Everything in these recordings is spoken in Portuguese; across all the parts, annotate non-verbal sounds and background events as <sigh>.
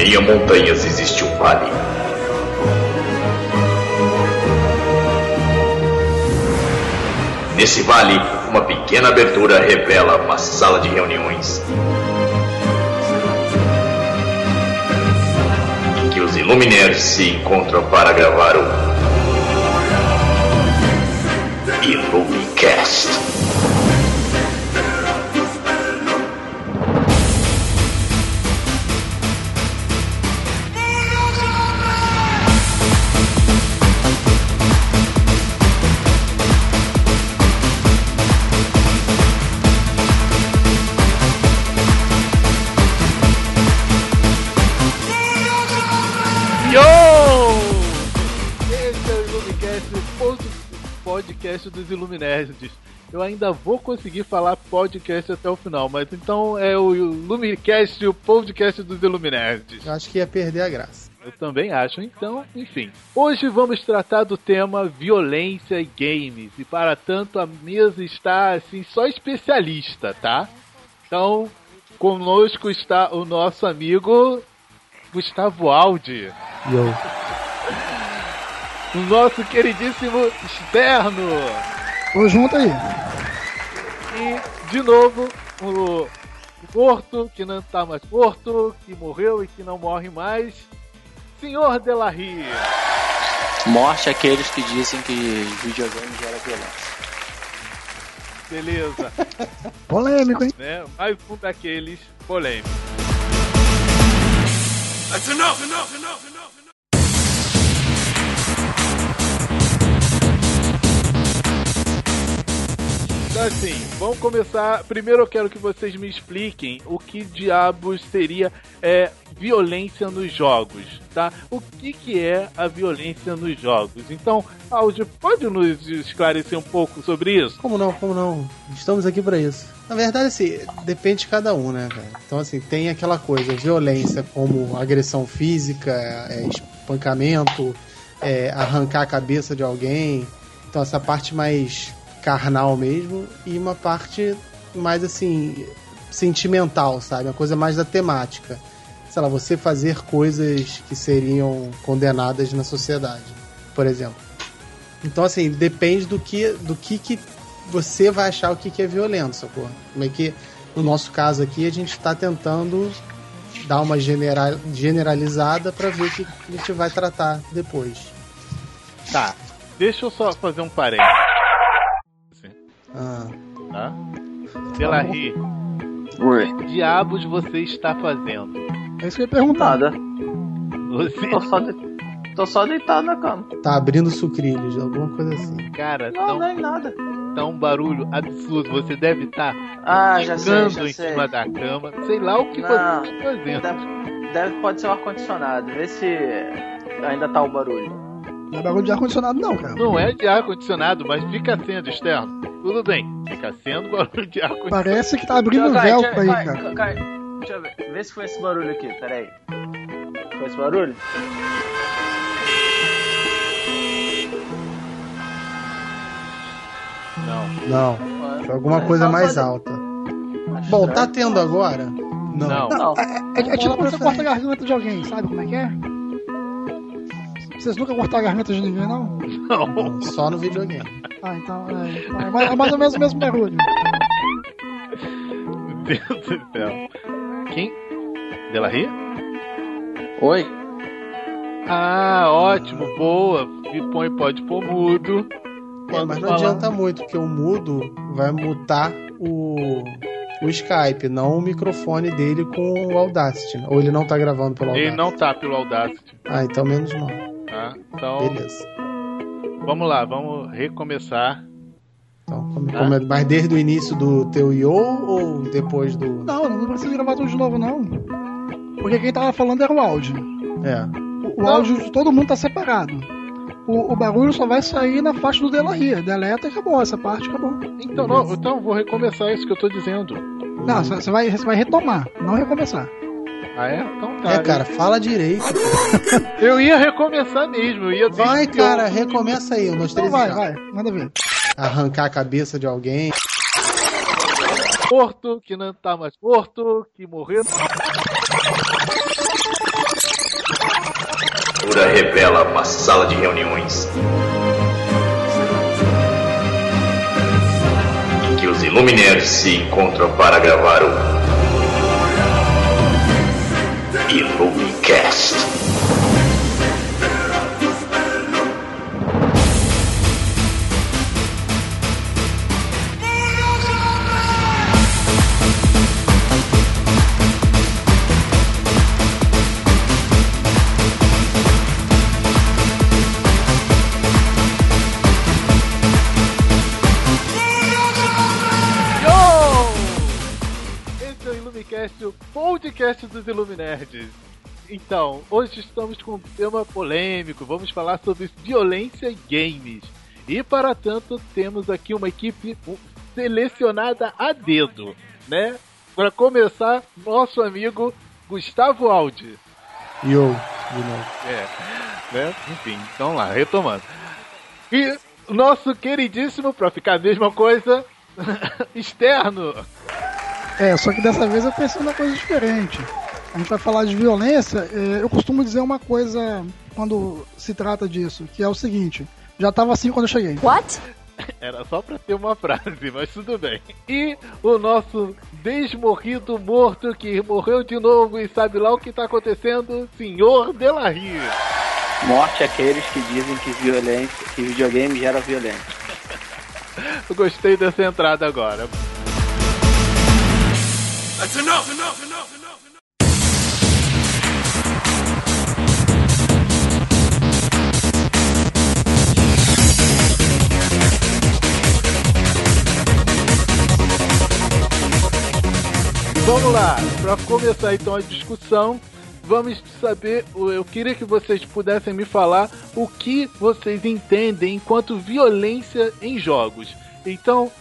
meio a montanhas existe um vale. Nesse vale, uma pequena abertura revela uma sala de reuniões. Em que os Illuminaires se encontram para gravar o podcast dos Iluminerds. Eu ainda vou conseguir falar podcast até o final, mas então é o Ilumicast, o podcast dos Iluminerds. Eu acho que ia perder a graça. Eu também acho, então, enfim. Hoje vamos tratar do tema violência e games. E para tanto a mesa está assim só especialista, tá? Então, conosco está o nosso amigo Gustavo Aldi. E eu. O nosso queridíssimo externo. Tô junto aí. E, de novo, o morto, que não tá mais morto, que morreu e que não morre mais. Senhor Delarry. Morte aqueles que dizem que videogame gera violência. Beleza. <laughs> Polêmico, hein? né? Mais um daqueles polêmicos. Então assim, vamos começar. Primeiro eu quero que vocês me expliquem o que diabos seria é, violência nos jogos, tá? O que, que é a violência nos jogos? Então, Aldi, pode nos esclarecer um pouco sobre isso? Como não, como não? Estamos aqui pra isso. Na verdade, assim, depende de cada um, né, cara? Então, assim, tem aquela coisa, violência como agressão física, é, espancamento, é, arrancar a cabeça de alguém. Então, essa parte mais carnal mesmo e uma parte mais, assim, sentimental, sabe? Uma coisa mais da temática. Sei lá, você fazer coisas que seriam condenadas na sociedade, por exemplo. Então, assim, depende do que, do que, que você vai achar o que, que é violento, sacou? Como é que, no nosso caso aqui, a gente está tentando dar uma general, generalizada para ver o que a gente vai tratar depois. Tá. Deixa eu só fazer um parênteses, Ah, tá? Delarry, Oi. o que diabos você está fazendo? É isso que eu ia perguntar. Nada. Você, Tô só, de... Tô só deitado na cama. tá abrindo sucrilhos, alguma coisa assim. cara, Não, tão, não é nada. tá um barulho absurdo. Você deve estar Ah, já sei, já em sei. cima da cama. Sei lá o que Não. você está fazendo. Deve, deve- pode ser o ar-condicionado. Vê se ainda tá o barulho. Não é bagulho de ar-condicionado, não, cara. Não é de ar-condicionado, mas fica sendo externo. Tudo bem, fica sendo barulho de ar-condicionado. Parece que tá abrindo eu- véu aí, vai, cara. vai, Deixa eu ver. Vê se foi esse barulho aqui, peraí. Foi esse barulho? Não. Não, foi alguma coisa mais alta. Bom, tá tendo agora? Não. Não. É, é tipo quando você corta a garganta de alguém, sabe como é que é? Vocês nunca cortaram a garganta de ninguém, não? Não. Só no videogame. Ah, então é, então é mais, é mais ou menos o mesmo barulho. Meu Deus do céu. Quem? Delarry? Oi? Ah, ótimo, boa. E põe, pode pôr mudo. É, mas não falar- adianta muito, porque o mudo vai mutar o, o Skype, não o microfone dele com o Audacity. Ou ele não tá gravando pelo Audacity. Ele não tá pelo Audacity, Ah, então menos mal. Tá? Então, Beleza. vamos lá, vamos recomeçar. Então, come- Tá. come- mas desde o início do teu Yo ou depois do. Não, não precisa gravar tudo de novo, não. Porque quem tava falando era o áudio. É. O, o áudio de todo mundo tá separado. O, o barulho só vai sair na faixa do Delarria. Deleta e acabou, essa parte acabou. Então, não, então vou recomeçar isso que eu tô dizendo. Não, você você vai, você vai retomar, não recomeçar. Ah, é? Então tá. É, cara, fala direito. <laughs> Eu ia recomeçar mesmo, eu ia Vai, que eu- cara, recomeça aí. Um, dois, Então três vai, e vai, manda ver. Arrancar a cabeça de alguém. morto, que não tá mais morto, que morreu. abertura revela uma sala de reuniões em que os Illuminaires se encontram para gravar o Illumicast. Podcast dos Illuminerds. Então, hoje estamos com um tema polêmico, vamos falar sobre violência em games. E para tanto, temos aqui uma equipe selecionada a dedo, né? Para começar, nosso amigo Gustavo Aldi. E eu, de novo. É, né? Enfim, então lá, retomando. E nosso queridíssimo, pra ficar a mesma coisa, <laughs> externo. É, só que dessa vez eu pensei numa coisa diferente. A gente vai falar de violência. é, eu costumo dizer uma coisa quando se trata disso, que é o seguinte: já tava assim quando eu cheguei. What? <laughs> Era só pra ter uma frase, mas tudo bem. E o nosso desmorrido morto que morreu de novo e sabe lá o que tá acontecendo, senhor Delarry. Morte aqueles que dizem que violência, que videogame gera violência. <laughs> Eu gostei dessa entrada agora. Vamos lá, para começar então a discussão, vamos saber, eu queria que vocês pudessem me falar o que vocês entendem enquanto violência em jogos. Então,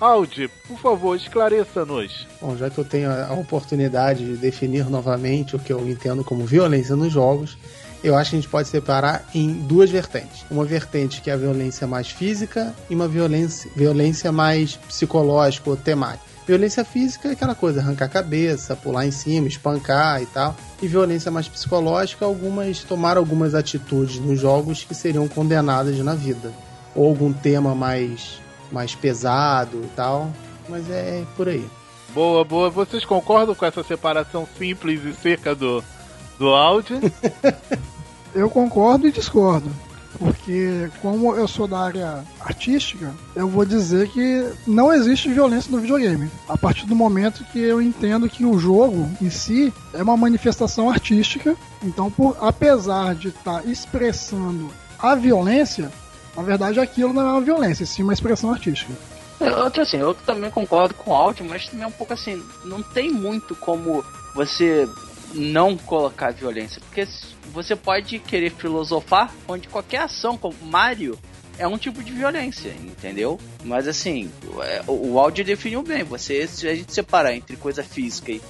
Audi, por favor, esclareça-nos. Bom, já que eu tenho a oportunidade de definir novamente o que eu entendo como violência nos jogos, eu acho que a gente pode separar em duas vertentes. Uma vertente que é a violência mais física e uma violência, violência mais psicológica ou temática. Violência física é aquela coisa, arrancar a cabeça, pular em cima, espancar e tal. E violência mais psicológica, algumas tomar algumas atitudes nos jogos que seriam condenadas na vida. Ou algum tema mais, mais pesado e tal. Mas é por aí. Boa, boa. Vocês concordam com essa separação simples e seca do, do Audi? <laughs> Eu concordo e discordo. Porque, como eu sou da área artística, eu vou dizer que não existe violência no videogame. A partir do momento que eu entendo que o jogo em si é uma manifestação artística, então, por, apesar de estar expressando a violência, na verdade aquilo não é uma violência, sim uma expressão artística. Outro assim, eu também concordo com o áudio, mas também é um pouco assim, não tem muito como você não colocar violência, porque você pode querer filosofar onde qualquer ação, como Mario, é um tipo de violência, entendeu? Mas assim, é, o, o áudio definiu bem, você, se a gente separar entre coisa física e,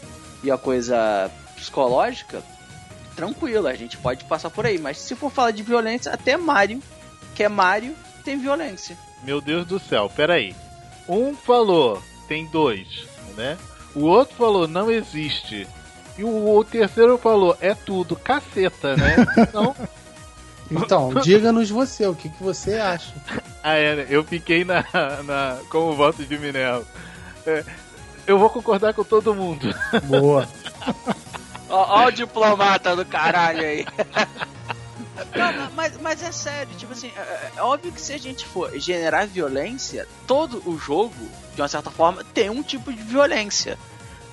e a coisa psicológica, tranquilo, a gente pode passar por aí, mas se for falar de violência, até Mario, que é Mario, tem violência. Meu Deus do céu, peraí. Um falou, tem dois, né? O outro falou, não existe. E o, o terceiro falou, é tudo, caceta, né? <laughs> Então, Então, <laughs> diga-nos você, o que, que você acha? ah, é, né? eu fiquei na, na, com o voto de Minerva. É, eu vou concordar com todo mundo. Boa. <laughs> Ó, ó o diplomata do caralho aí. Não, mas, mas é sério, tipo assim, é, é óbvio que se a gente for generar violência, todo o jogo, de uma certa forma, tem um tipo de violência.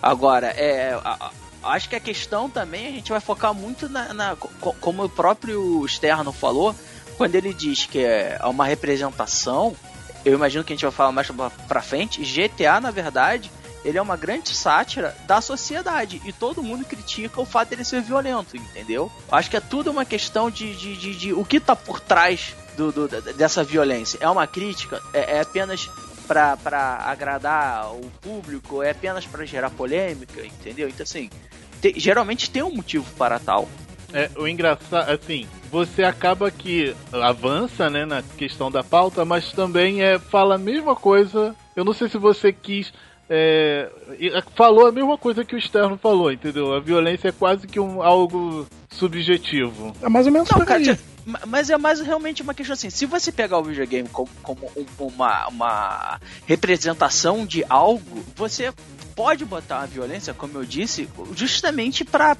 Agora, é. a- a- acho que a questão também a gente vai focar muito na. na- co- como o próprio Sterno falou, quando ele diz que é uma representação, eu imagino que a gente vai falar mais pra, pra frente, GTA, na verdade, ele é uma grande sátira da sociedade e todo mundo critica o fato dele ser violento, entendeu? Acho que é tudo uma questão de, de, de, de o que tá por trás do, do- dessa violência. É uma crítica? É, é apenas pra agradar o público? É apenas pra gerar polêmica, entendeu? Então, assim, te- geralmente tem um motivo para tal. É, o engraçado, assim, você acaba que avança, né, na questão da pauta, mas também é, fala a mesma coisa. Eu não sei se você quis. É, e- falou a mesma coisa que o externo falou, entendeu? A violência é quase que um, algo subjetivo. É mais ou menos Não, por cara, mas é mais realmente uma questão assim, se você pegar o videogame como, como um- uma, uma representação de algo, você pode botar uma violência, como eu disse, justamente pra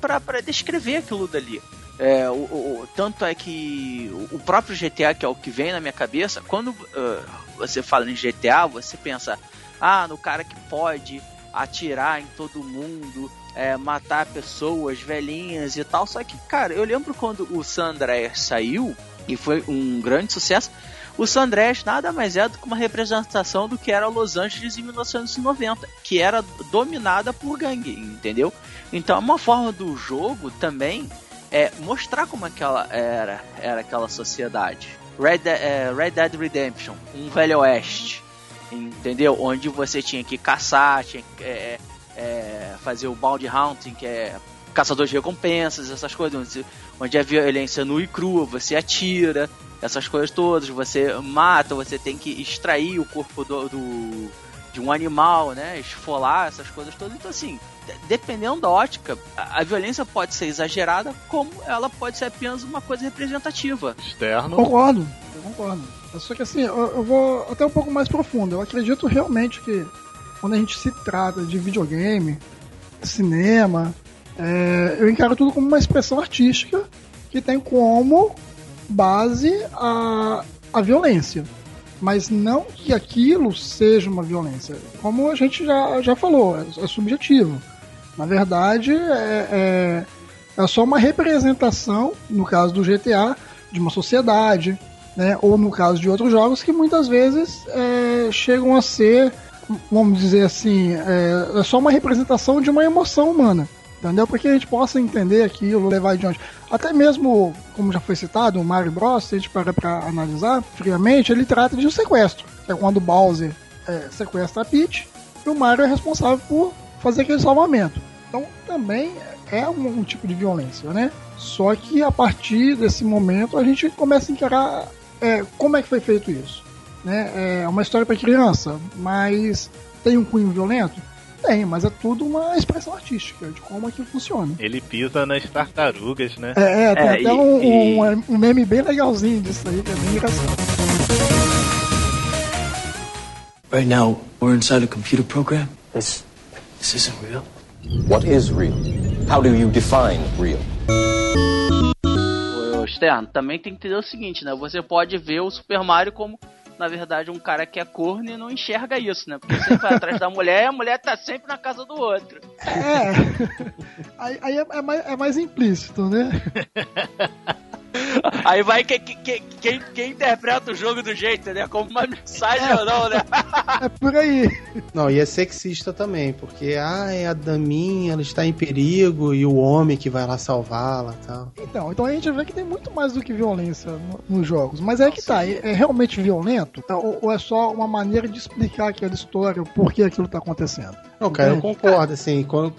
descrever aquilo dali. É, o, o- tanto é que o- próprio GTA, que é o que vem na minha cabeça, quando ah, você fala em GTA, você pensa, ah, no cara que pode atirar em todo mundo, é, matar pessoas velhinhas e tal. Só que, cara, eu lembro quando o San Andreas saiu e foi um grande sucesso. O San Andreas nada mais é do que uma representação do que era Los Angeles em 1990, que era dominada por gangue, entendeu? Então, uma forma do jogo também é mostrar como aquela era, era aquela sociedade. Red, é, Red Dead Redemption, um velho oeste, entendeu? Onde você tinha que caçar, tinha que é, é, fazer o bounty hunting, que é caçador de recompensas, essas coisas, onde, onde a violência nua e crua, você atira, essas coisas todas, você mata, você tem que extrair o corpo do, do- de um animal, né? Esfolar essas coisas todas. Então assim, de- dependendo da ótica, a, a violência pode ser exagerada, como ela pode ser apenas uma coisa representativa. Externo. Concordo, eu concordo. Só que assim, eu, eu vou até um pouco mais profundo. Eu acredito realmente que quando a gente se trata de videogame, cinema, é, eu encaro tudo como uma expressão artística que tem como base a, a violência. Mas não que aquilo seja uma violência. Como a gente já, já falou, é, é subjetivo. Na verdade, é, é, é só uma representação, no caso do GTA, de uma sociedade, né? ou no caso de outros jogos que muitas vezes é, chegam a ser, vamos dizer assim, é, é só uma representação de uma emoção humana. Entendeu? Para que a gente possa entender aquilo, levar adiante. Até mesmo, como já foi citado, o Mario Bros, se a gente parar para analisar friamente, ele trata de um sequestro. Que é quando o Bowser é, sequestra a Peach e o Mario é responsável por fazer aquele salvamento. Então também é um, um tipo de violência, né? Só que a partir desse momento a gente começa a encarar é, como é que foi feito isso. Né? É uma história para criança, mas tem um cunho violento? Tem, mas é tudo uma expressão artística de como aquilo funciona. Ele pisa nas tartarugas, né? É, é tem É, até e- um, e- um, um meme bem legalzinho disso aí, que é bem engraçado. Right now, we're inside a computer program. This, this isn't real. What is real? How do you define real? Externo, também tem que entender o seguinte, né? Você pode ver o Super Mario como, na verdade, um cara que é corno e não enxerga isso, né? Porque você vai atrás da mulher e a mulher tá sempre na casa do outro. É. <laughs> aí aí é, é mais, é mais implícito, né? <laughs> <laughs> Aí vai que, que- que- quem, quem interpreta o jogo do jeito, né? Como uma mensagem ou não, né? É por aí. Não, e é sexista também, porque ah, é a daminha, ela está em perigo e o homem que vai lá salvá-la e tal. Então, então a gente vê que tem muito mais do que violência no- nos jogos. Mas é que tá, é, é realmente violento? Ou, ou é só uma maneira de explicar aquela história, o porquê aquilo tá acontecendo? Não, cara, eu concordo, assim, quando,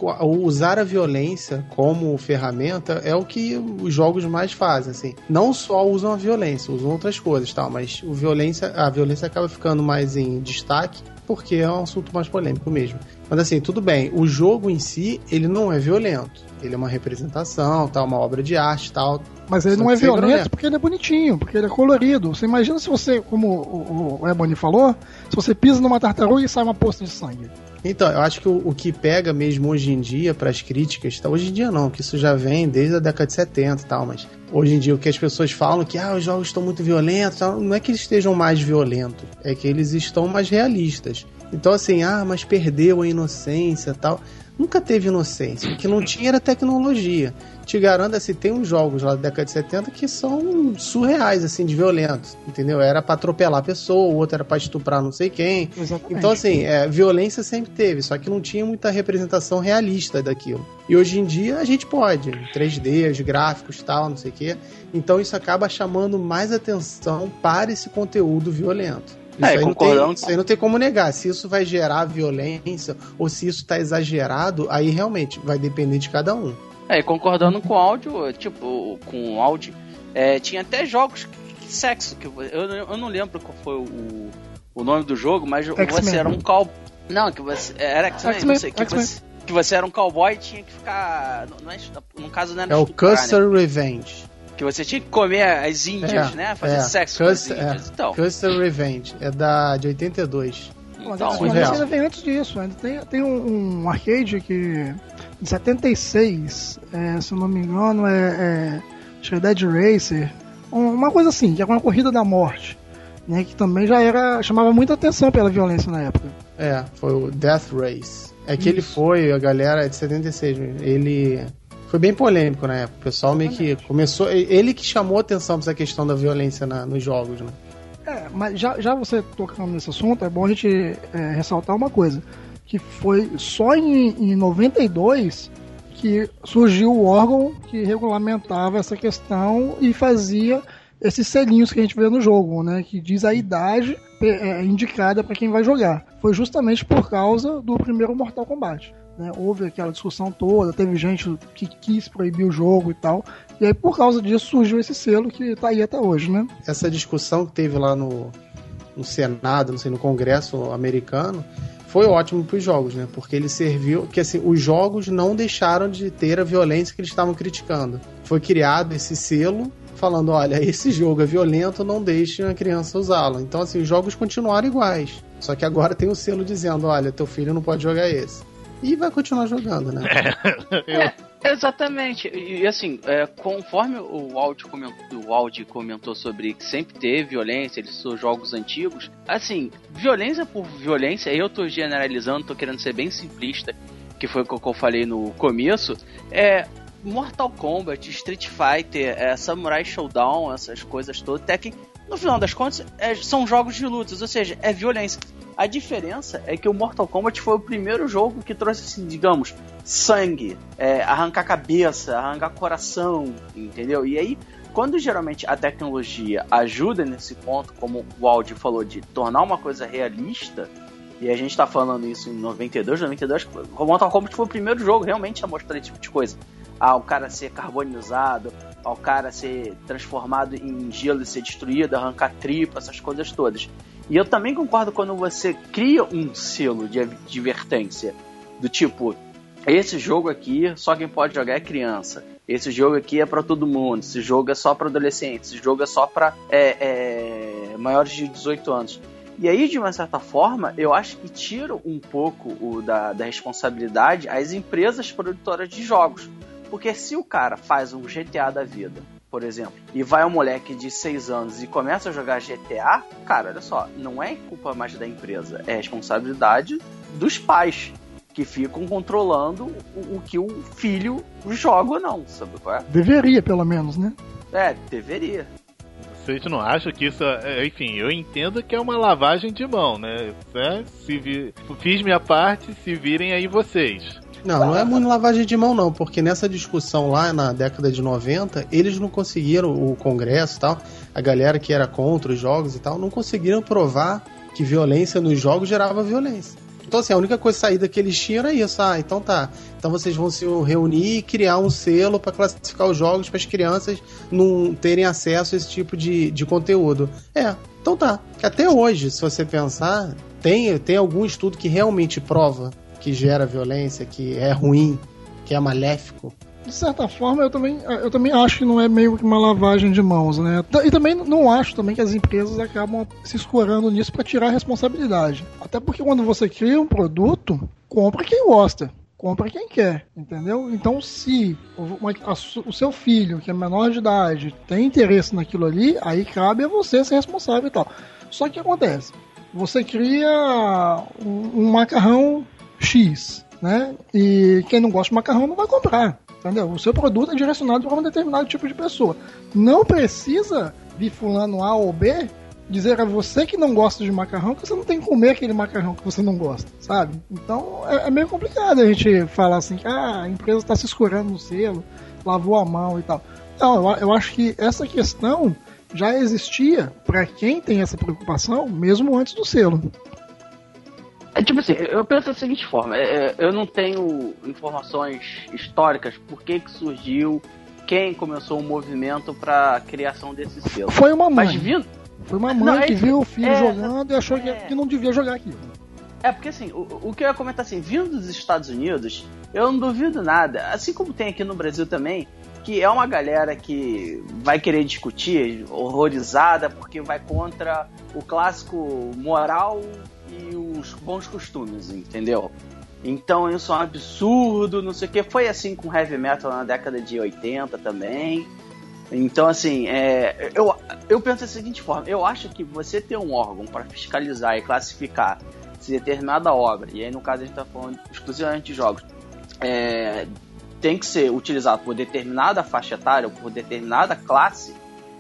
usar a violência como ferramenta é o que os jogos mais fazem, assim. Não só usam a violência, usam outras coisas, tal, mas o violência, a violência acaba ficando mais em destaque porque é um assunto mais polêmico mesmo. Mas assim, tudo bem, o jogo em si, ele não é violento. Ele é uma representação, tal, uma obra de arte, tal. Mas ele não é violento problema. porque ele é bonitinho, porque ele é colorido. Você imagina se você, como o, o Ebony falou, se você pisa numa tartaruga e sai uma poça de sangue. Então, eu acho que o, o que pega mesmo hoje em dia para as críticas, tá? hoje em dia não, que isso já vem desde a década de 70 e tal, mas hoje em dia o que as pessoas falam que ah, os jogos estão muito violentos, não é que eles estejam mais violentos, é que eles estão mais realistas. Então assim, ah, mas perdeu a inocência e tal. Nunca teve inocência, o que não tinha era tecnologia. Te garanto, assim, tem uns jogos lá da década de 70 que são surreais, assim, de violentos, entendeu? Era pra atropelar a pessoa, o outro era pra estuprar não sei quem, Exatamente. então, assim, é, violência sempre teve, só que não tinha muita representação realista daquilo. E hoje em dia a gente pode, 3D, os gráficos tal, não sei o quê. Então isso acaba chamando mais atenção para esse conteúdo violento. Isso, É, aí não tem, concordando isso aí não tem como negar. Se isso vai gerar violência ou se isso tá exagerado, aí realmente vai depender de cada um. É, e concordando com o áudio, tipo, com o áudio, é, tinha até jogos que, que sexo, que eu, eu, não lembro qual foi o, o nome do jogo, mas você era um cal... Não, que você. Era X-Men, X-Men, não sei, que você. Que você era um cowboy e tinha que ficar. Não é, no caso não era É o Custer né? Revenge. Que você tinha que comer as índias, é, né? Fazer é. sexo Custer, com as índias. É. Então. Custer Revenge. É da, de 82. Mas então, a ainda vem antes disso. Ainda tem, tem um, um arcade que. De 76, é, se eu não me engano, é, é, acho que é Dead Racer. Uma coisa assim, que é uma corrida da morte. Né, que também já era. chamava muita atenção pela violência na época. É, foi o Death Race. É que Isso. ele foi, a galera é de 76, ele foi bem polêmico na época. O pessoal meio que começou. Ele que chamou atenção pra essa questão da violência na, nos jogos, né? É, mas já, já você tocando nesse assunto, é bom a gente é, ressaltar uma coisa. Que foi só em, em 92 que surgiu o órgão que regulamentava essa questão e fazia esses selinhos que a gente vê no jogo, né? Que diz a idade é, indicada para quem vai jogar. Foi justamente por causa do primeiro Mortal Kombat. Né? Houve aquela discussão toda, teve gente que quis proibir o jogo e tal. E aí, por causa disso, surgiu esse selo que está aí até hoje, né? Essa discussão que teve lá no, no Senado, não sei, no Congresso americano, foi ótimo para os jogos, né? Porque ele serviu, que assim, os jogos não deixaram de ter a violência que eles estavam criticando. Foi criado esse selo falando, olha, esse jogo é violento, não deixe a criança usá-lo. Então, assim, os jogos continuaram iguais. Só que agora tem o selo dizendo, olha, teu filho não pode jogar esse e vai continuar jogando, né? É, <laughs> é exatamente. E assim, é, conforme o Audi, comentou, o Audi comentou sobre que sempre teve violência, eles são jogos antigos, assim, violência por violência, eu tô generalizando, tô querendo ser bem simplista, que foi o que eu falei no começo, é Mortal Kombat, Street Fighter, é, Samurai Showdown, essas coisas todas, Tekken, no final das contas, é, são jogos de lutas, ou seja, é violência. A diferença é que o Mortal Kombat foi o primeiro jogo que trouxe, assim, digamos, sangue, é, arrancar cabeça, arrancar coração, entendeu? E aí, quando geralmente a tecnologia ajuda nesse ponto, como o Audi falou, de tornar uma coisa realista, e a gente tá falando isso em 92, 92, o Mortal Kombat foi o primeiro jogo realmente a mostrar esse tipo de coisa. Ao cara ser carbonizado, ao cara ser transformado em gelo e ser destruído, arrancar tripa, essas coisas todas. E eu também concordo quando você cria um selo de advertência. Do tipo, esse jogo aqui só quem pode jogar é criança. Esse jogo aqui é para todo mundo. Esse jogo é só para adolescentes. Esse jogo é só para é, é, maiores de 18 anos. E aí, de uma certa forma, eu acho que tira um pouco o da, da responsabilidade as empresas produtoras de jogos. Porque se o cara faz um GTA da vida por exemplo, e vai um moleque de 6 anos e começa a jogar GTA, cara, olha só, não é culpa mais da empresa, é responsabilidade dos pais que ficam controlando o, o que o filho joga ou não, sabe qual é? Deveria, pelo menos, né? É, deveria. Vocês não acham que isso. É, enfim, eu entendo que é uma lavagem de mão, né? É, se vi, fiz minha parte, se virem aí vocês. Não, não é muito lavagem de mão, não, porque nessa discussão lá na década de 90, eles não conseguiram, o Congresso e tal, a galera que era contra os jogos e tal, não conseguiram provar que violência nos jogos gerava violência. Então, assim, a única coisa saída que eles tinham era isso. Ah, então tá. Então vocês vão se reunir e criar um selo para classificar os jogos para as crianças não terem acesso a esse tipo de, de conteúdo. É, então tá. Até hoje, se você pensar, tem, tem algum estudo que realmente prova que gera violência, que é ruim, que é maléfico. De certa forma, eu também, eu também acho que não é meio que uma lavagem de mãos, né? E também não acho também que as empresas acabam se escorando nisso para tirar a responsabilidade. Até porque quando você cria um produto, compra quem gosta compra quem quer, entendeu? Então, se o, seu filho, que é menor de idade, tem interesse naquilo ali, aí cabe a você ser responsável e tal. Só que acontece, você cria um, um macarrão X, né? E quem não gosta de macarrão não vai comprar, entendeu? O seu produto é direcionado para um determinado tipo de pessoa. Não precisa vir fulano A ou B dizer a você que não gosta de macarrão que você não tem que comer aquele macarrão que você não gosta, sabe? Então é, é meio complicado a gente falar assim que ah, a empresa está se escurando no selo, lavou a mão e tal. Não, eu, eu acho que essa questão já existia para quem tem essa preocupação mesmo antes do selo. É tipo assim, eu penso da seguinte forma, é, é, eu não tenho informações históricas por que, que surgiu, quem começou o movimento para criação desse selo. Foi uma mãe. Mas vindo... Foi uma mãe não, que é, viu o filho é, jogando e achou que, que não devia jogar aquilo. É, porque assim, o, o que eu ia comentar assim, vindo dos Estados Unidos, eu não duvido nada, assim como tem aqui no Brasil também, que é uma galera que vai querer discutir, horrorizada, porque vai contra o clássico moral e os bons costumes, entendeu? Então isso é um absurdo, não sei o que. Foi assim com heavy metal na década de 80 também. Então, assim, é, eu, eu penso da seguinte forma: eu acho que você ter um órgão para fiscalizar e classificar se determinada obra, e aí no caso a gente está falando exclusivamente de jogos, é, tem que ser utilizado por determinada faixa etária ou por determinada classe,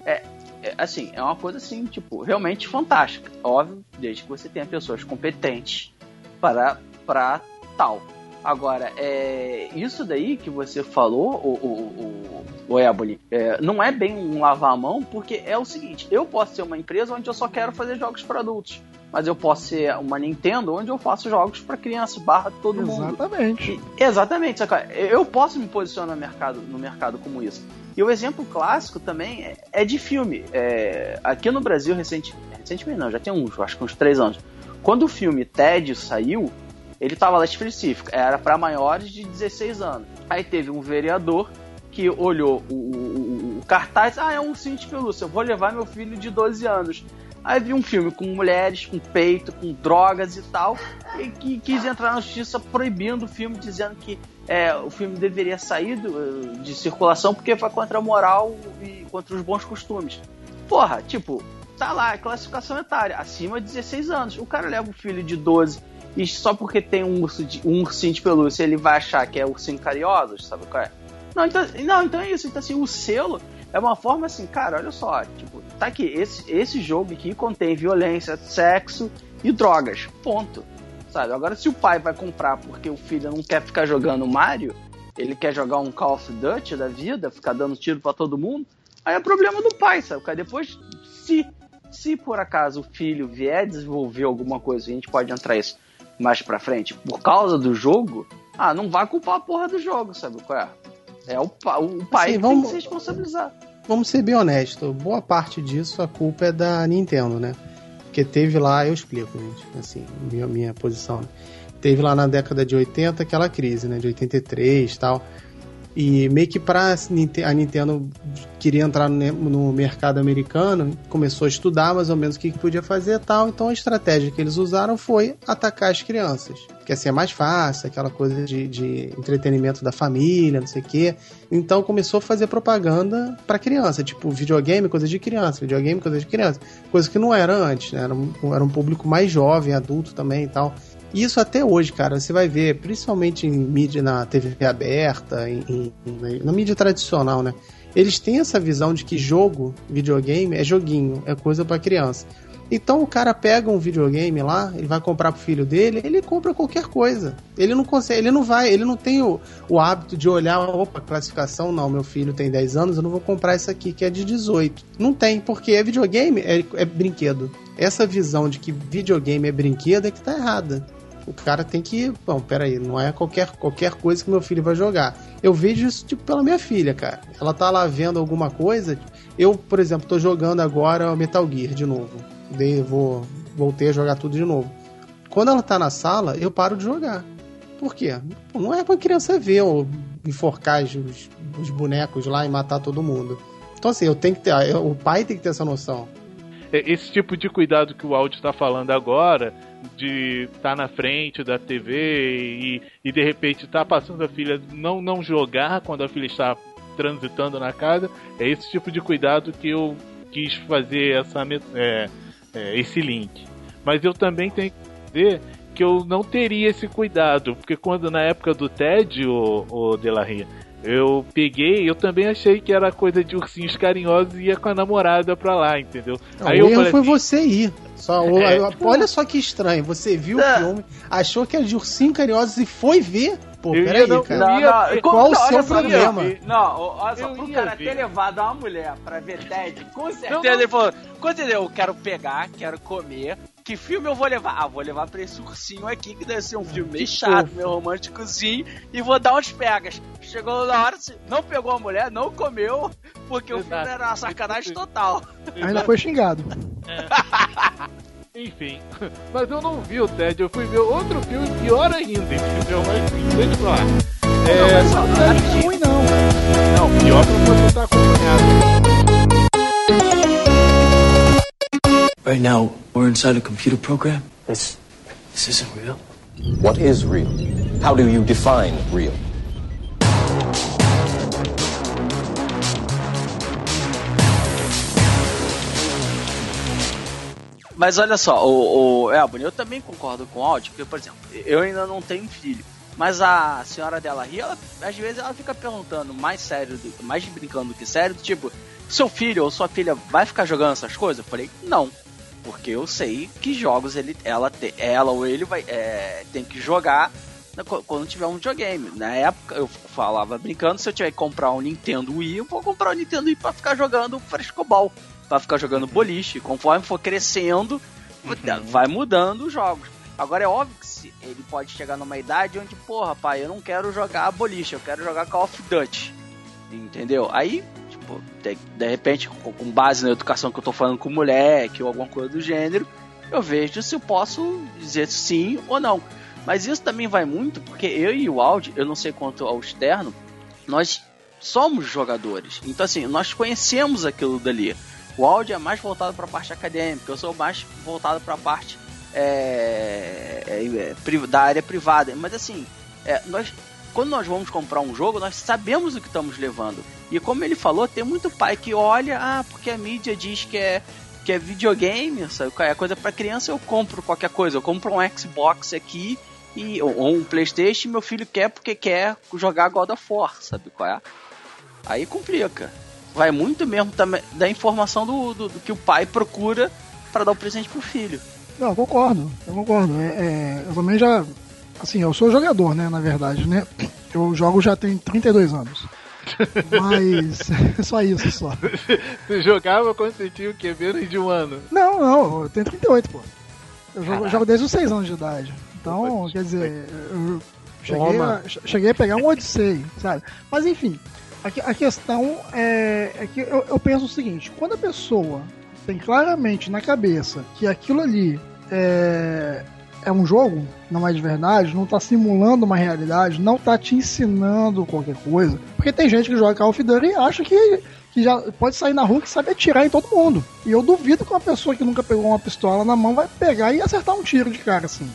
é, é, assim, é uma coisa assim, tipo, realmente fantástica. Óbvio, desde que você tenha pessoas competentes para, para tal. Agora, é, isso daí que você falou, o, o, o, Ebony, é, não é bem um lavar a mão, porque é o seguinte: eu posso ser uma empresa onde eu só quero fazer jogos para adultos, mas eu posso ser uma Nintendo onde eu faço jogos para crianças, barra todo exatamente. mundo. Exatamente. Exatamente. Eu posso me posicionar no mercado, no mercado como isso. E o exemplo clássico também é, é de filme. É, aqui no Brasil, recente, recentemente não, já tem uns, acho que uns três anos. Quando o filme Ted saiu, ele tava lá específico, era para maiores de 16 anos. Aí teve um vereador que olhou o, o, o cartaz, ah, é um ursinho de pelúcia, eu vou levar meu filho de 12 anos. Aí viu um filme com mulheres, com peito, com drogas e tal, e que quis entrar na justiça proibindo o filme, dizendo que é, o filme deveria sair do, de circulação porque foi contra a moral e contra os bons costumes. Porra, tipo, tá lá, classificação etária, acima de 16 anos. O cara leva o filho de 12 e só porque tem um, urso de, um ursinho de pelúcia ele vai achar que é ursinho carinhoso, sabe qual é? Não então, não, então é isso. Então, assim, o selo é uma forma assim, cara, olha só, tipo, tá aqui, esse, esse jogo aqui contém violência, sexo e drogas. Ponto. Sabe? Agora, se o pai vai comprar porque o filho não quer ficar jogando Mario, ele quer jogar um Call of Duty da vida, ficar dando tiro para todo mundo, aí é problema do pai, sabe? Porque depois, se, se por acaso o filho vier desenvolver alguma coisa, a gente pode entrar isso mais pra frente, por causa do jogo, ah, não vai culpar a porra do jogo, sabe qual é? É o, o pai assim, que vamos, tem que se responsabilizar. Vamos ser bem honestos, boa parte disso a culpa é da Nintendo, né? Porque teve lá, eu explico, gente, assim, minha, minha posição. Né? Teve lá na década de 80 aquela crise, né? De 83 e tal e meio que para a Nintendo queria entrar no mercado americano, começou a estudar mais ou menos o que podia fazer e tal. Então a estratégia que eles usaram foi atacar as crianças. Que assim é mais fácil, aquela coisa de, de entretenimento da família, não sei o quê. Então começou a fazer propaganda para criança, tipo videogame, coisa de criança, videogame, coisa de criança. Coisa que não era antes, né? Era um, era um público mais jovem, adulto também e tal. Isso até hoje, cara, você vai ver, principalmente em mídia na TV aberta, em, em, na mídia tradicional, né? Eles têm essa visão de que jogo, videogame, é joguinho, é coisa para criança. Então o cara pega um videogame lá, ele vai comprar pro filho dele, ele compra qualquer coisa. Ele não consegue, ele não vai, ele não tem o, o hábito de olhar, opa, classificação, não, meu filho tem 10 anos, eu não vou comprar isso aqui que é de 18. Não tem, porque é videogame, é, é brinquedo. Essa visão de que videogame é brinquedo é que tá errada o cara tem que. Bom, peraí, não é qualquer, qualquer coisa que meu filho vai jogar. Eu vejo isso, tipo, pela minha filha, cara. Ela tá lá vendo alguma coisa. Eu, por exemplo, tô jogando agora Metal Gear de novo. Dei, vou, voltei a jogar tudo de novo. Quando ela tá na sala, eu paro de jogar. Por quê? Não é pra criança ver ou enforcar os, os bonecos lá e matar todo mundo. Então, assim, eu tenho que ter. O pai tem que ter essa noção. É, esse tipo de cuidado que o áudio está falando agora, de estar tá na frente da TV e, e de repente estar tá passando a filha, não, não jogar quando a filha está transitando na casa, é esse tipo de cuidado que eu quis fazer essa, é, é, esse link. Mas eu também tenho que dizer que eu não teria esse cuidado, porque quando na época do TED, o, o Delarria, eu peguei, eu também achei que era coisa de ursinhos carinhosos e ia com a namorada pra lá, entendeu? Não, Aí o erro foi assim, você ir. Só, é, olha só que estranho, você viu é. o filme, achou que era de ursinho carinhosos e foi ver. Pô, peraí, cara. Não, não, Qual o seu problema? Não, olha só, pro cara ver. ter levado uma mulher pra ver Ted, com certeza ele falou, quando eu quero pegar, quero comer, que filme eu vou levar? Ah, vou levar pra esse ursinho aqui, que deve ser um filme meio chato, meio românticozinho, e vou dar uns pegas. Chegou na hora, não pegou a mulher, não comeu, porque Exato. o filme era uma sacanagem total. Ainda foi xingado. É. Enfim, mas eu não vi o Ted, eu fui ver outro filme pior ainda, entendeu? Mas enfim, deixa eu falar. É, Não, não é ruim não. não, pior pra você estar acompanhado. Right now, we're inside a computer program. This, this isn't real. What is real? How do you define real? Mas olha só, o, o Elbon, eu também concordo com o áudio, porque, por exemplo, eu ainda não tenho filho. Mas a senhora dela ri, ela, às vezes ela fica perguntando mais sério, do, mais brincando do que sério, tipo, seu filho ou sua filha vai ficar jogando essas coisas? Eu falei, não. Porque eu sei que jogos ele, ela, te, ela ou ele vai, é, tem que jogar na- quando tiver um videogame. Na época eu falava brincando, se eu tiver que comprar um Nintendo Wii, eu vou comprar um Nintendo Wii pra ficar jogando frescobol, pra ficar jogando boliche. Conforme for crescendo, vai mudando os jogos. Agora é óbvio que se ele pode chegar numa idade onde, porra, pai, eu não quero jogar boliche, eu quero jogar Call of Duty. Entendeu? Aí, de, de repente, com base na educação que eu tô falando com o moleque ou alguma coisa do gênero, eu vejo se eu posso dizer sim ou não. Mas isso também vai muito porque eu e o Audi, eu não sei quanto ao externo, nós somos jogadores. Então, assim, nós conhecemos aquilo dali. O Audi é mais voltado para a parte acadêmica, eu sou mais voltado para a parte é, é, é, da área privada. Mas, assim, é, nós, quando nós vamos comprar um jogo, nós sabemos o que estamos levando. E como ele falou, tem muito pai que olha, ah, porque a mídia diz que é que é videogame, sabe? É coisa para criança, eu compro qualquer coisa. Eu compro um Xbox aqui e ou, um PlayStation, meu filho quer porque quer jogar God of War, sabe qual é? Aí complica. Vai muito mesmo também da informação do, do, do que o pai procura para dar o presente pro filho. Não, eu concordo, eu concordo. É, é, eu também já. Assim, eu sou jogador, né, na verdade, né? Eu jogo já tem 32 anos. Mas. <laughs> só isso, só. Você jogava quando você tinha o quê? Menos de um ano. Não, não, eu tenho 38, pô. Eu jogo, jogo desde os 6 anos de idade. Então, Opa, quer dizer, eu cheguei a, cheguei a pegar um Odyssey, sabe? Mas enfim, a, a questão é, é que eu, eu penso o seguinte: quando a pessoa tem claramente na cabeça que aquilo ali é, é um jogo, não é de verdade, não tá simulando uma realidade, não tá te ensinando qualquer coisa. Porque tem gente que joga Call of Duty e acha que, que já pode sair na rua que sabe atirar em todo mundo. E eu duvido que uma pessoa que nunca pegou uma pistola na mão vai pegar e acertar um tiro de cara assim.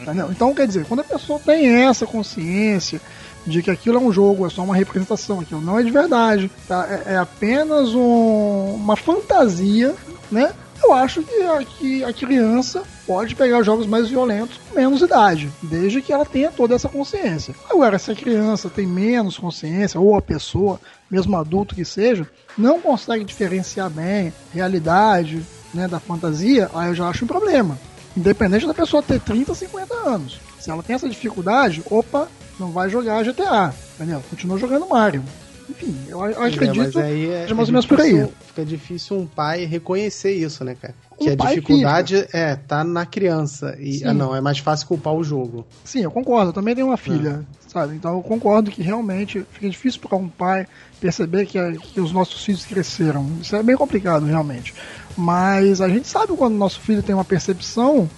Entendeu? Então, quer dizer, quando a pessoa tem essa consciência de que aquilo é um jogo, é só uma representação, aquilo não é de verdade, tá? é, é apenas um- uma fantasia, né? Eu acho que a, que a criança pode pegar jogos mais violentos com menos idade, desde que ela tenha toda essa consciência. Agora, se a criança tem menos consciência, ou a pessoa, mesmo adulto que seja, não consegue diferenciar bem realidade né, da fantasia, aí eu já acho um problema. Independente da pessoa ter 30, 50 anos. Se ela tem essa dificuldade, opa, não vai jogar GTA, entendeu? Continua jogando Mario. Enfim, eu, eu É, acredito mas aí é, mais ou menos por aí. Fica difícil um pai reconhecer isso, né, cara? Que a dificuldade é tá na criança. E, ah, não, é mais fácil culpar o jogo. Sim, eu concordo. Eu também tenho uma filha, sabe? Então eu concordo que realmente fica difícil para um pai perceber que, que os nossos filhos cresceram. Isso é bem complicado, realmente. Mas a gente sabe quando o nosso filho tem uma percepção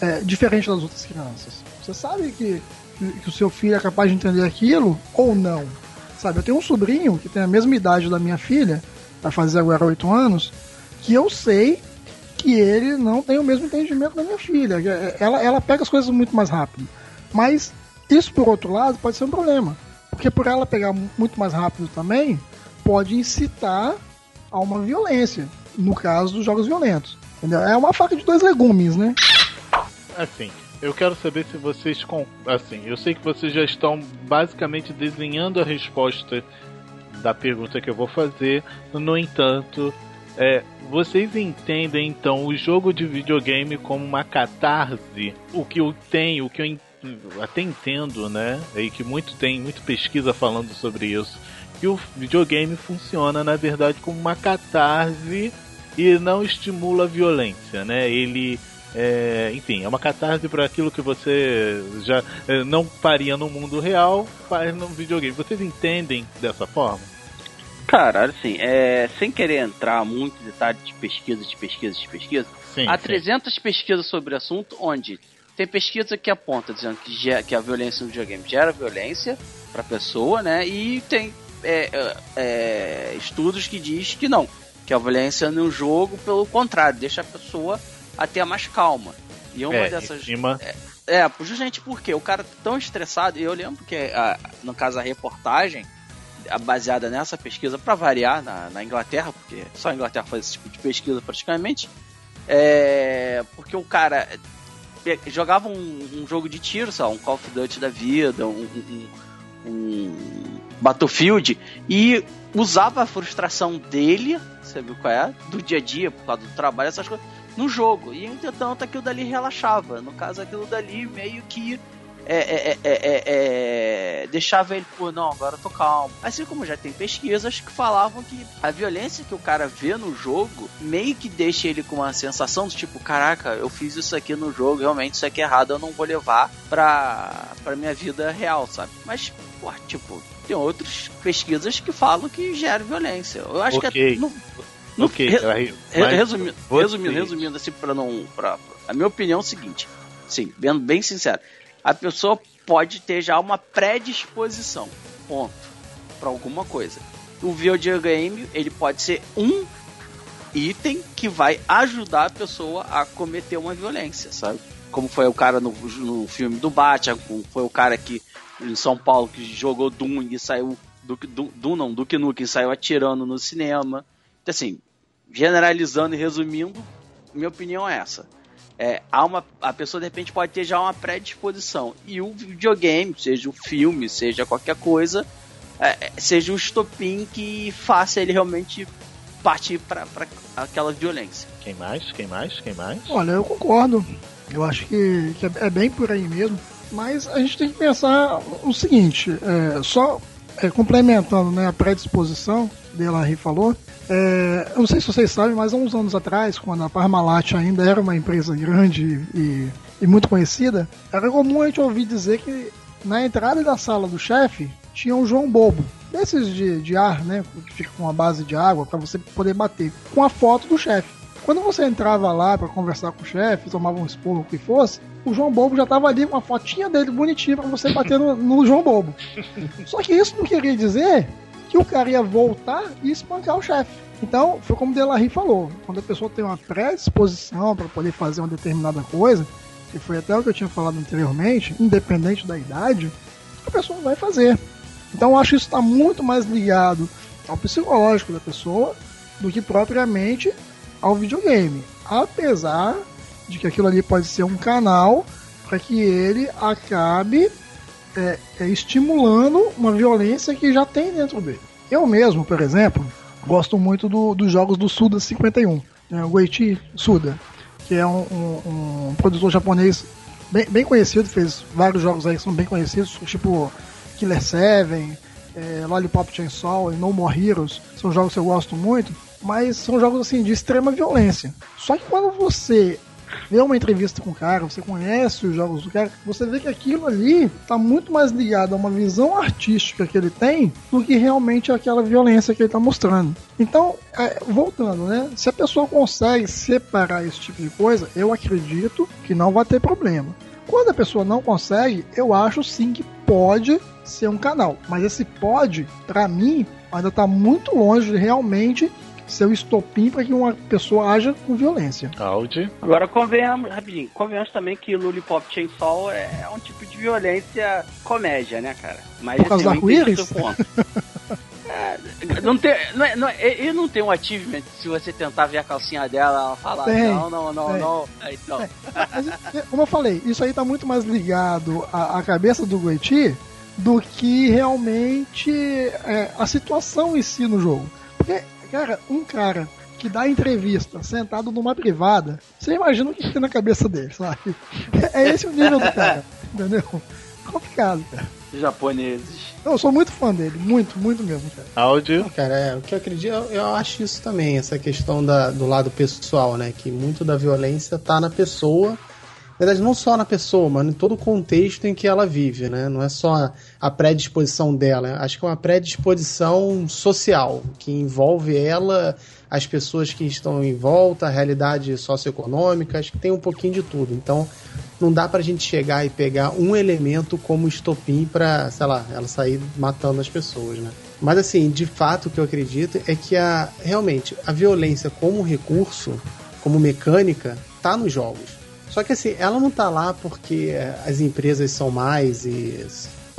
é, diferente das outras crianças. Você sabe que, que o seu filho é capaz de entender aquilo ou não. Sabe, eu tenho um sobrinho que tem a mesma idade da minha filha, vai fazer agora 8 anos, que eu sei que ele não tem o mesmo entendimento da minha filha. Ela, ela pega as coisas muito mais rápido. Mas isso, por outro lado, pode ser um problema. Porque por ela pegar mu- muito mais rápido também, pode incitar a uma violência. No caso dos jogos violentos. Entendeu? É uma faca de dois legumes, né? Assim, eu quero saber se vocês. Assim, eu sei que vocês já estão basicamente desenhando a resposta da pergunta que eu vou fazer. No entanto, é, vocês entendem então o jogo de videogame como uma catarse? O que eu tenho, o que eu até entendo, né? E que muito tem, muito pesquisa falando sobre isso. Que o videogame funciona, na verdade, como uma catarse e não estimula a violência, né? Ele é, enfim, é uma catarse para aquilo que você já é, não faria no mundo real, faz no videogame. Vocês entendem dessa forma? Cara, assim, é, sem querer entrar muito em detalhes de pesquisa, de pesquisa, de pesquisa, Sim, há sim. 300 pesquisas sobre o assunto, onde tem pesquisa que aponta dizendo que, que a violência no videogame gera violência pra pessoa, né? E tem é, é, é, estudos que diz que não, que a violência no jogo, pelo contrário, deixa a pessoa até mais calma. E uma É, dessas cima- é, justamente porque o cara tá tão estressado, e eu lembro que, a- no caso, a reportagem, a- baseada nessa pesquisa, pra variar, na, na Inglaterra, porque só a Inglaterra faz esse tipo de pesquisa praticamente, é. Porque o cara pe- jogava um, um jogo de tiro, lá, um Call of Duty da vida, um, um- um Battlefield, e usava a frustração dele, você viu qual é? Do dia a dia, por causa do trabalho, essas coisas, no jogo. E entretanto aquilo dali relaxava. No caso, aquilo dali meio que é, é, é, é, é, deixava ele, pô, não, agora eu tô calmo. Assim como já tem pesquisas que falavam que a violência que o cara vê no jogo meio que deixa ele com uma sensação do tipo, caraca, eu fiz isso aqui no jogo, realmente isso aqui é errado, eu não vou levar pra, pra minha vida real, sabe? Mas, pô, tipo, tem outras pesquisas que falam que gera violência. Eu acho que Ok. é. no- no- Ok, re- Re- resumindo, resumindo, resumindo, assim, pra não. Pra, a minha opinião é o seguinte: sim, bem, bem sincero, a pessoa pode ter já uma predisposição, ponto, pra alguma coisa. O videogame, ele pode ser um item que vai ajudar a pessoa a cometer uma violência, sabe? Como foi o cara no, no filme do Batman, como foi o cara que em São Paulo que jogou Doom e saiu. Doom, Doom não, Duke Nukem saiu atirando no cinema. Então, assim, generalizando e resumindo, minha opinião é essa. É, há uma, a pessoa de repente pode ter já uma predisposição. E o videogame, seja o filme, seja qualquer coisa, é, é, seja um estopim que faça ele realmente partir para aquela violência. Quem mais? Quem mais? Quem mais? Olha, eu concordo. Eu acho que, que é é bem por aí mesmo. Mas a gente tem que pensar o seguinte: é, só é, complementando né, a predisposição, Delarry falou. é, eu não sei se vocês sabem, mas há uns anos atrás, quando a Parmalat ainda era uma empresa grande e, e muito conhecida, era comum a gente ouvir dizer que na entrada da sala do chefe tinha um João Bobo. Desses de, de ar, né? Que fica com uma base de água para você poder bater. Com a foto do chefe. Quando você entrava lá para conversar com o chefe, tomava um esporro, o que fosse, o João Bobo já tava ali com a fotinha dele bonitinha para você bater no, no João Bobo. Só que isso não queria dizer que o cara ia voltar e espancar o chefe. Então, foi como o Delarry falou: quando a pessoa tem uma predisposição para poder fazer uma determinada coisa, que foi até o que eu tinha falado anteriormente, independente da idade, a pessoa vai fazer. Então, eu acho que isso está muito mais ligado ao psicológico da pessoa do que propriamente ao videogame. Apesar de que aquilo ali pode ser um canal para que ele acabe é, é, estimulando uma violência que já tem dentro dele. Eu mesmo, por exemplo, gosto muito do- dos jogos do Suda 51, né, o Goichi Suda, que é um, um- um produtor japonês bem, bem conhecido, fez vários jogos aí que são bem conhecidos, tipo Killer 7, é, Lollipop Chainsaw e No More Heroes, são jogos que eu gosto muito, mas são jogos assim de extrema violência. Só que quando você vê uma entrevista com o cara, você conhece os jogos do cara, você vê que aquilo ali tá muito mais ligado a uma visão artística que ele tem do que realmente aquela violência que ele tá mostrando. Então, é, voltando, né? Se a pessoa consegue separar esse tipo de coisa, eu acredito que não vai ter problema. Quando a pessoa não consegue, eu acho sim que pode ser um canal. Mas esse pode, pra mim, ainda tá muito longe de realmente ser o estopim para que uma pessoa haja com violência. Audi. Agora convenhamos, rapidinho, convenhamos também que Lollipop Chainsaw é um tipo de violência comédia, né, cara? Mas Por causa eu do arco-íris? É, não tem, não é, não é, ele não tem um achievement se você tentar ver a calcinha dela, ela falar, Tem, não, não, não, tem. não. Aí, não. Mas, é, como eu falei, isso aí tá muito mais ligado à, à cabeça do Goiti do que realmente é, a situação em si no jogo. Porque, cara, um cara que dá entrevista sentado numa privada, você imagina o que tem na cabeça dele, sabe? <laughs> É esse o nível do cara, <laughs> entendeu? Complicado, cara. Japoneses. Eu sou muito fã dele, muito, muito mesmo, cara. Áudio. Cara, é, o que eu acredito, eu, eu acho isso também, essa questão da, do lado pessoal, né? Que muito da violência tá na pessoa verdade, não só na pessoa, mas em todo o contexto em que ela vive, né? Não é só a predisposição dela, acho que é uma predisposição social, que envolve ela, as pessoas que estão em volta, a realidade socioeconômica, acho que tem um pouquinho de tudo. Então, não dá pra gente chegar e pegar um elemento como estopim pra, sei lá, ela sair matando as pessoas, né? Mas assim, de fato o que eu acredito é que a realmente a violência como recurso, como mecânica, tá nos jogos. Só que assim, ela não tá lá porque eh, as empresas são mais e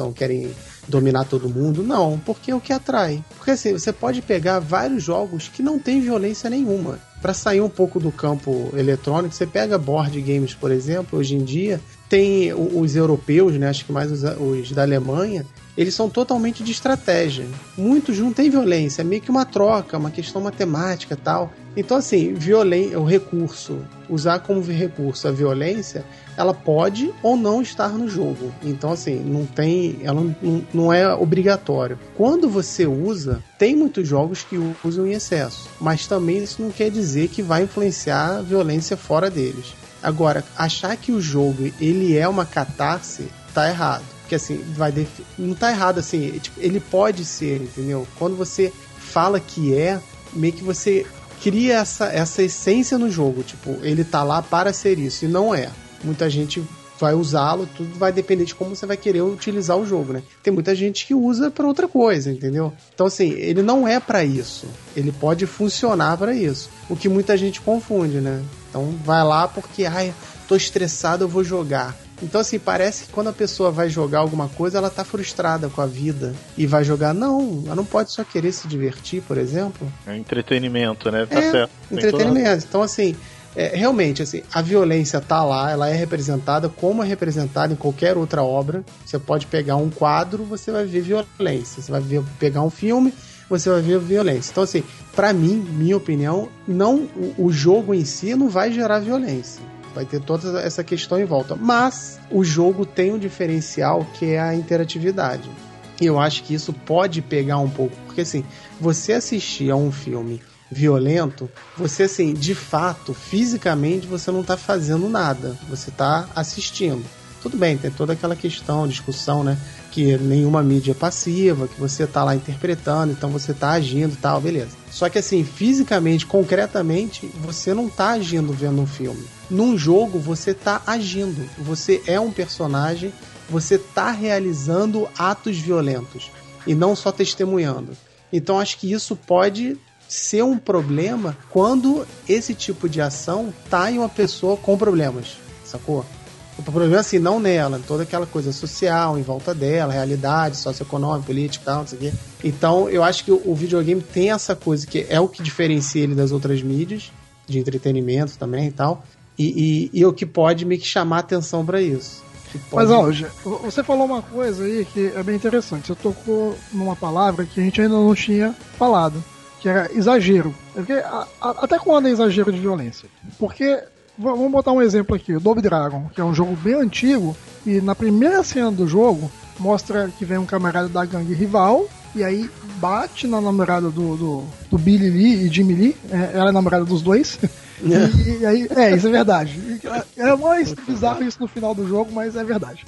então, querem dominar todo mundo. Não, porque é o que atrai. Porque assim, você pode pegar vários jogos que não tem violência nenhuma. Para sair um pouco do campo eletrônico, você pega board games, por exemplo, hoje em dia, tem os europeus, né, acho que mais os, os da Alemanha, eles são totalmente de estratégia. Muitos não têm violência, é meio que uma troca, uma questão matemática tal. Então, assim, violen o recurso, usar como recurso a violência, ela pode ou não estar no jogo. Então, assim, não tem. Ela não, não é obrigatório. Quando você usa, tem muitos jogos que usam em excesso. Mas também isso não quer dizer que vai influenciar a violência fora deles. Agora, achar que o jogo ele é uma catarse, tá errado que assim, vai não tá errado assim, tipo, ele pode ser, entendeu? Quando você fala que é, meio que você cria essa, essa essência no jogo, tipo, ele tá lá para ser isso, e não é. Muita gente vai usá-lo, tudo vai depender de como você vai querer utilizar o jogo, né? Tem muita gente que usa para outra coisa, entendeu? Então assim, ele não é para isso. Ele pode funcionar para isso. O que muita gente confunde, né? Então vai lá porque, ai, tô estressado, eu vou jogar. Então, assim, parece que quando a pessoa vai jogar alguma coisa, ela tá frustrada com a vida e vai jogar. Não, ela não pode só querer se divertir, por exemplo. É entretenimento, né? Tá é, certo. Entretenimento. Então, assim, é, realmente, assim, a violência tá lá, ela é representada como é representada em qualquer outra obra. Você pode pegar um quadro, você vai ver violência. Você vai ver, pegar um filme, você vai ver violência. Então, assim, para mim, minha opinião, não o, o jogo em si não vai gerar violência. Vai ter toda essa questão em volta. Mas o jogo tem um diferencial que é a interatividade. E eu acho que isso pode pegar um pouco. Porque assim, você assistir a um filme violento, você assim, de fato, fisicamente, você não está fazendo nada. Você está assistindo. Tudo bem, tem toda aquela questão, discussão, né? Que nenhuma mídia é passiva, que você tá lá interpretando, então você tá agindo e tal, beleza. Só que assim, fisicamente, concretamente, você não tá agindo vendo um filme. Num jogo, você tá agindo. Você é um personagem, você tá realizando atos violentos e não só testemunhando. Então acho que isso pode ser um problema quando esse tipo de ação tá em uma pessoa com problemas, sacou? O problema é assim, não nela, toda aquela coisa social em volta dela, realidade socioeconômica, política tal, não sei o quê. Então, eu acho que o, videogame tem essa coisa que é o que diferencia ele das outras mídias, de entretenimento também e tal, e, e, e o que pode me chamar atenção para isso. Mas, ó, você falou uma coisa aí que é bem interessante. Você tocou numa palavra que a gente ainda não tinha falado, que era exagero. Porque, a, a, até quando é exagero de violência? Porque Vamos botar um exemplo aqui, Double Dragon, que é um jogo bem antigo, e na primeira cena do jogo mostra que vem um camarada da gangue rival, e aí bate na namorada do, do, do Billy Lee e Jimmy Lee, é, ela é namorada dos dois. <laughs> E, e, aí, é, isso é verdade. É mais bizarro isso no final do jogo, mas é verdade.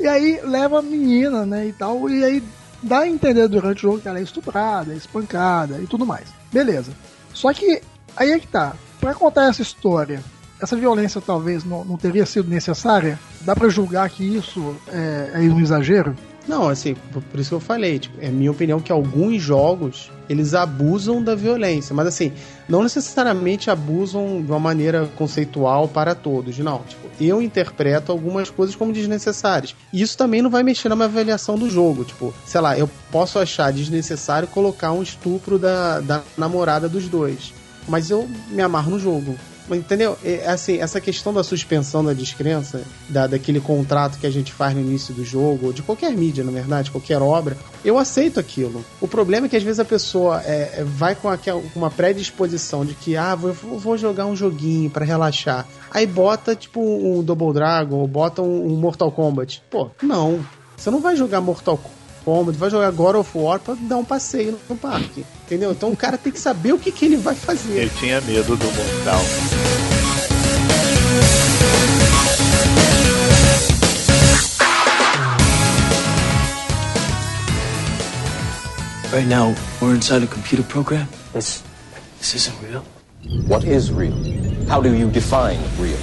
E aí leva a menina, né, e tal, e aí dá a entender durante o jogo que ela é estuprada, é espancada e tudo mais. Beleza. Só que aí é que tá. Pra contar essa história essa violência talvez não, não teria sido necessária? Dá para julgar que isso é, é um exagero? Não, assim, por isso que eu falei, tipo, é minha opinião que alguns jogos eles abusam da violência, mas assim, não necessariamente abusam de uma maneira conceitual para todos, não. Tipo, eu interpreto algumas coisas como desnecessárias. E isso também não vai mexer na minha avaliação do jogo. Tipo, sei lá, eu posso achar desnecessário colocar um estupro da, da namorada dos dois. Mas eu me amarro no jogo. Entendeu? É, assim, essa questão da suspensão da descrença, da, daquele contrato que a gente faz no início do jogo, ou de qualquer mídia, na verdade, qualquer obra, eu aceito aquilo. O problema é que às vezes a pessoa é, é vai com, aquela, uma predisposição de que, ah, vou, vou jogar um joguinho para relaxar. Aí bota, tipo, um Double Dragon, ou bota um, um Mortal Kombat. Pô, não. Você não vai jogar Mortal Kombat cômodo, vai jogar God of War pra dar um passeio no parque. Entendeu? Então o cara tem que saber o que, que ele vai fazer. Eu tinha medo do mortal. Right now, we're inside a computer program. This, this isn't real. What is real? How do you define real?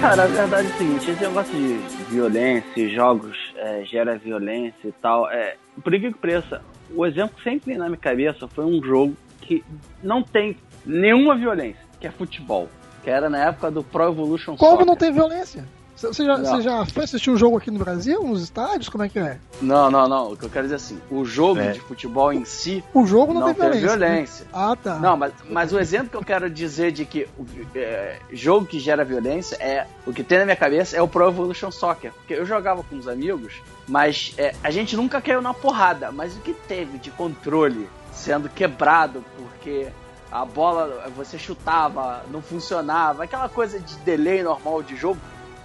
Cara, a verdade é o seguinte, esse negócio de violência, jogos é, gera violência e tal, é, por incrível que pareça, o exemplo que sempre vem na minha cabeça foi um jogo que não tem nenhuma violência, que é futebol. Que era na época do Pro Evolution Como Soccer. não tem violência? Você já, você já foi assistir um jogo aqui no Brasil, nos estádios? Como é que é? Não, não, não. O que eu quero dizer é assim, o jogo É. de futebol em si O jogo não, não, tem tem violência. violência. Ah, tá. Não, mas, mas o exemplo que eu quero dizer de que o é, jogo que gera violência é. O que tem na minha cabeça é o Pro Evolution Soccer. Porque eu jogava com os amigos, mas é, a gente nunca caiu na porrada. Mas o que teve de controle sendo quebrado porque a bola você chutava, não funcionava, aquela coisa de delay normal de jogo,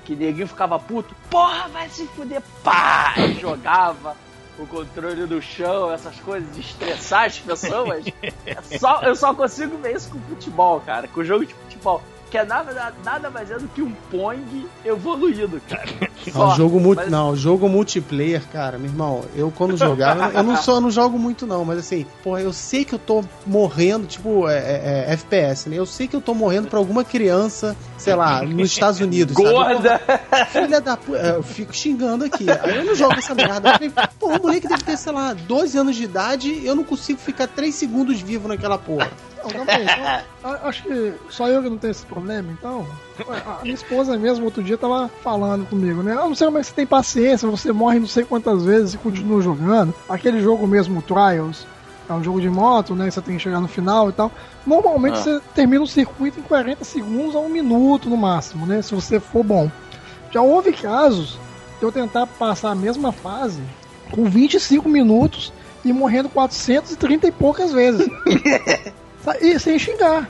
que neguinho ficava puto, porra, vai se fuder, pá! E <laughs> jogava o controle no chão, essas coisas de estressar as pessoas. <laughs> É só, eu só consigo ver isso com futebol, cara, com jogo de futebol. Que é nada, nada mais é do que um Pong evoluído, cara. Não, <laughs> Só. jogo multi, Mas- não, jogo multiplayer, cara, meu irmão, eu quando jogava, eu não só não jogo muito não, mas assim, porra, eu sei que eu tô morrendo, tipo, é, é, é, FPS, né? Eu sei que eu tô morrendo pra alguma criança, sei lá, nos Estados Unidos, sabe? Gorda! Porra, Filha da puta, eu fico xingando aqui. Aí eu não jogo essa merda. Eu falei, Porra, o moleque deve ter, sei lá, 12 anos de idade e eu não consigo ficar 3 segundos vivo naquela porra. Não, aí. Então, acho que só eu que não tenho esse problema, então. A minha esposa mesmo, outro dia, tava falando comigo, né? Eu não sei como é que você tem paciência, você morre não sei quantas vezes e continua jogando. Aquele jogo mesmo, Trials, é um jogo de moto, né? Você tem que chegar no final e tal. Normalmente Ah. você termina o circuito em 40 segundos a um minuto no máximo, né? Se você for bom. Já houve casos de eu tentar passar a mesma fase com 25 minutos e morrendo 430 e poucas vezes. <laughs> E sem xingar.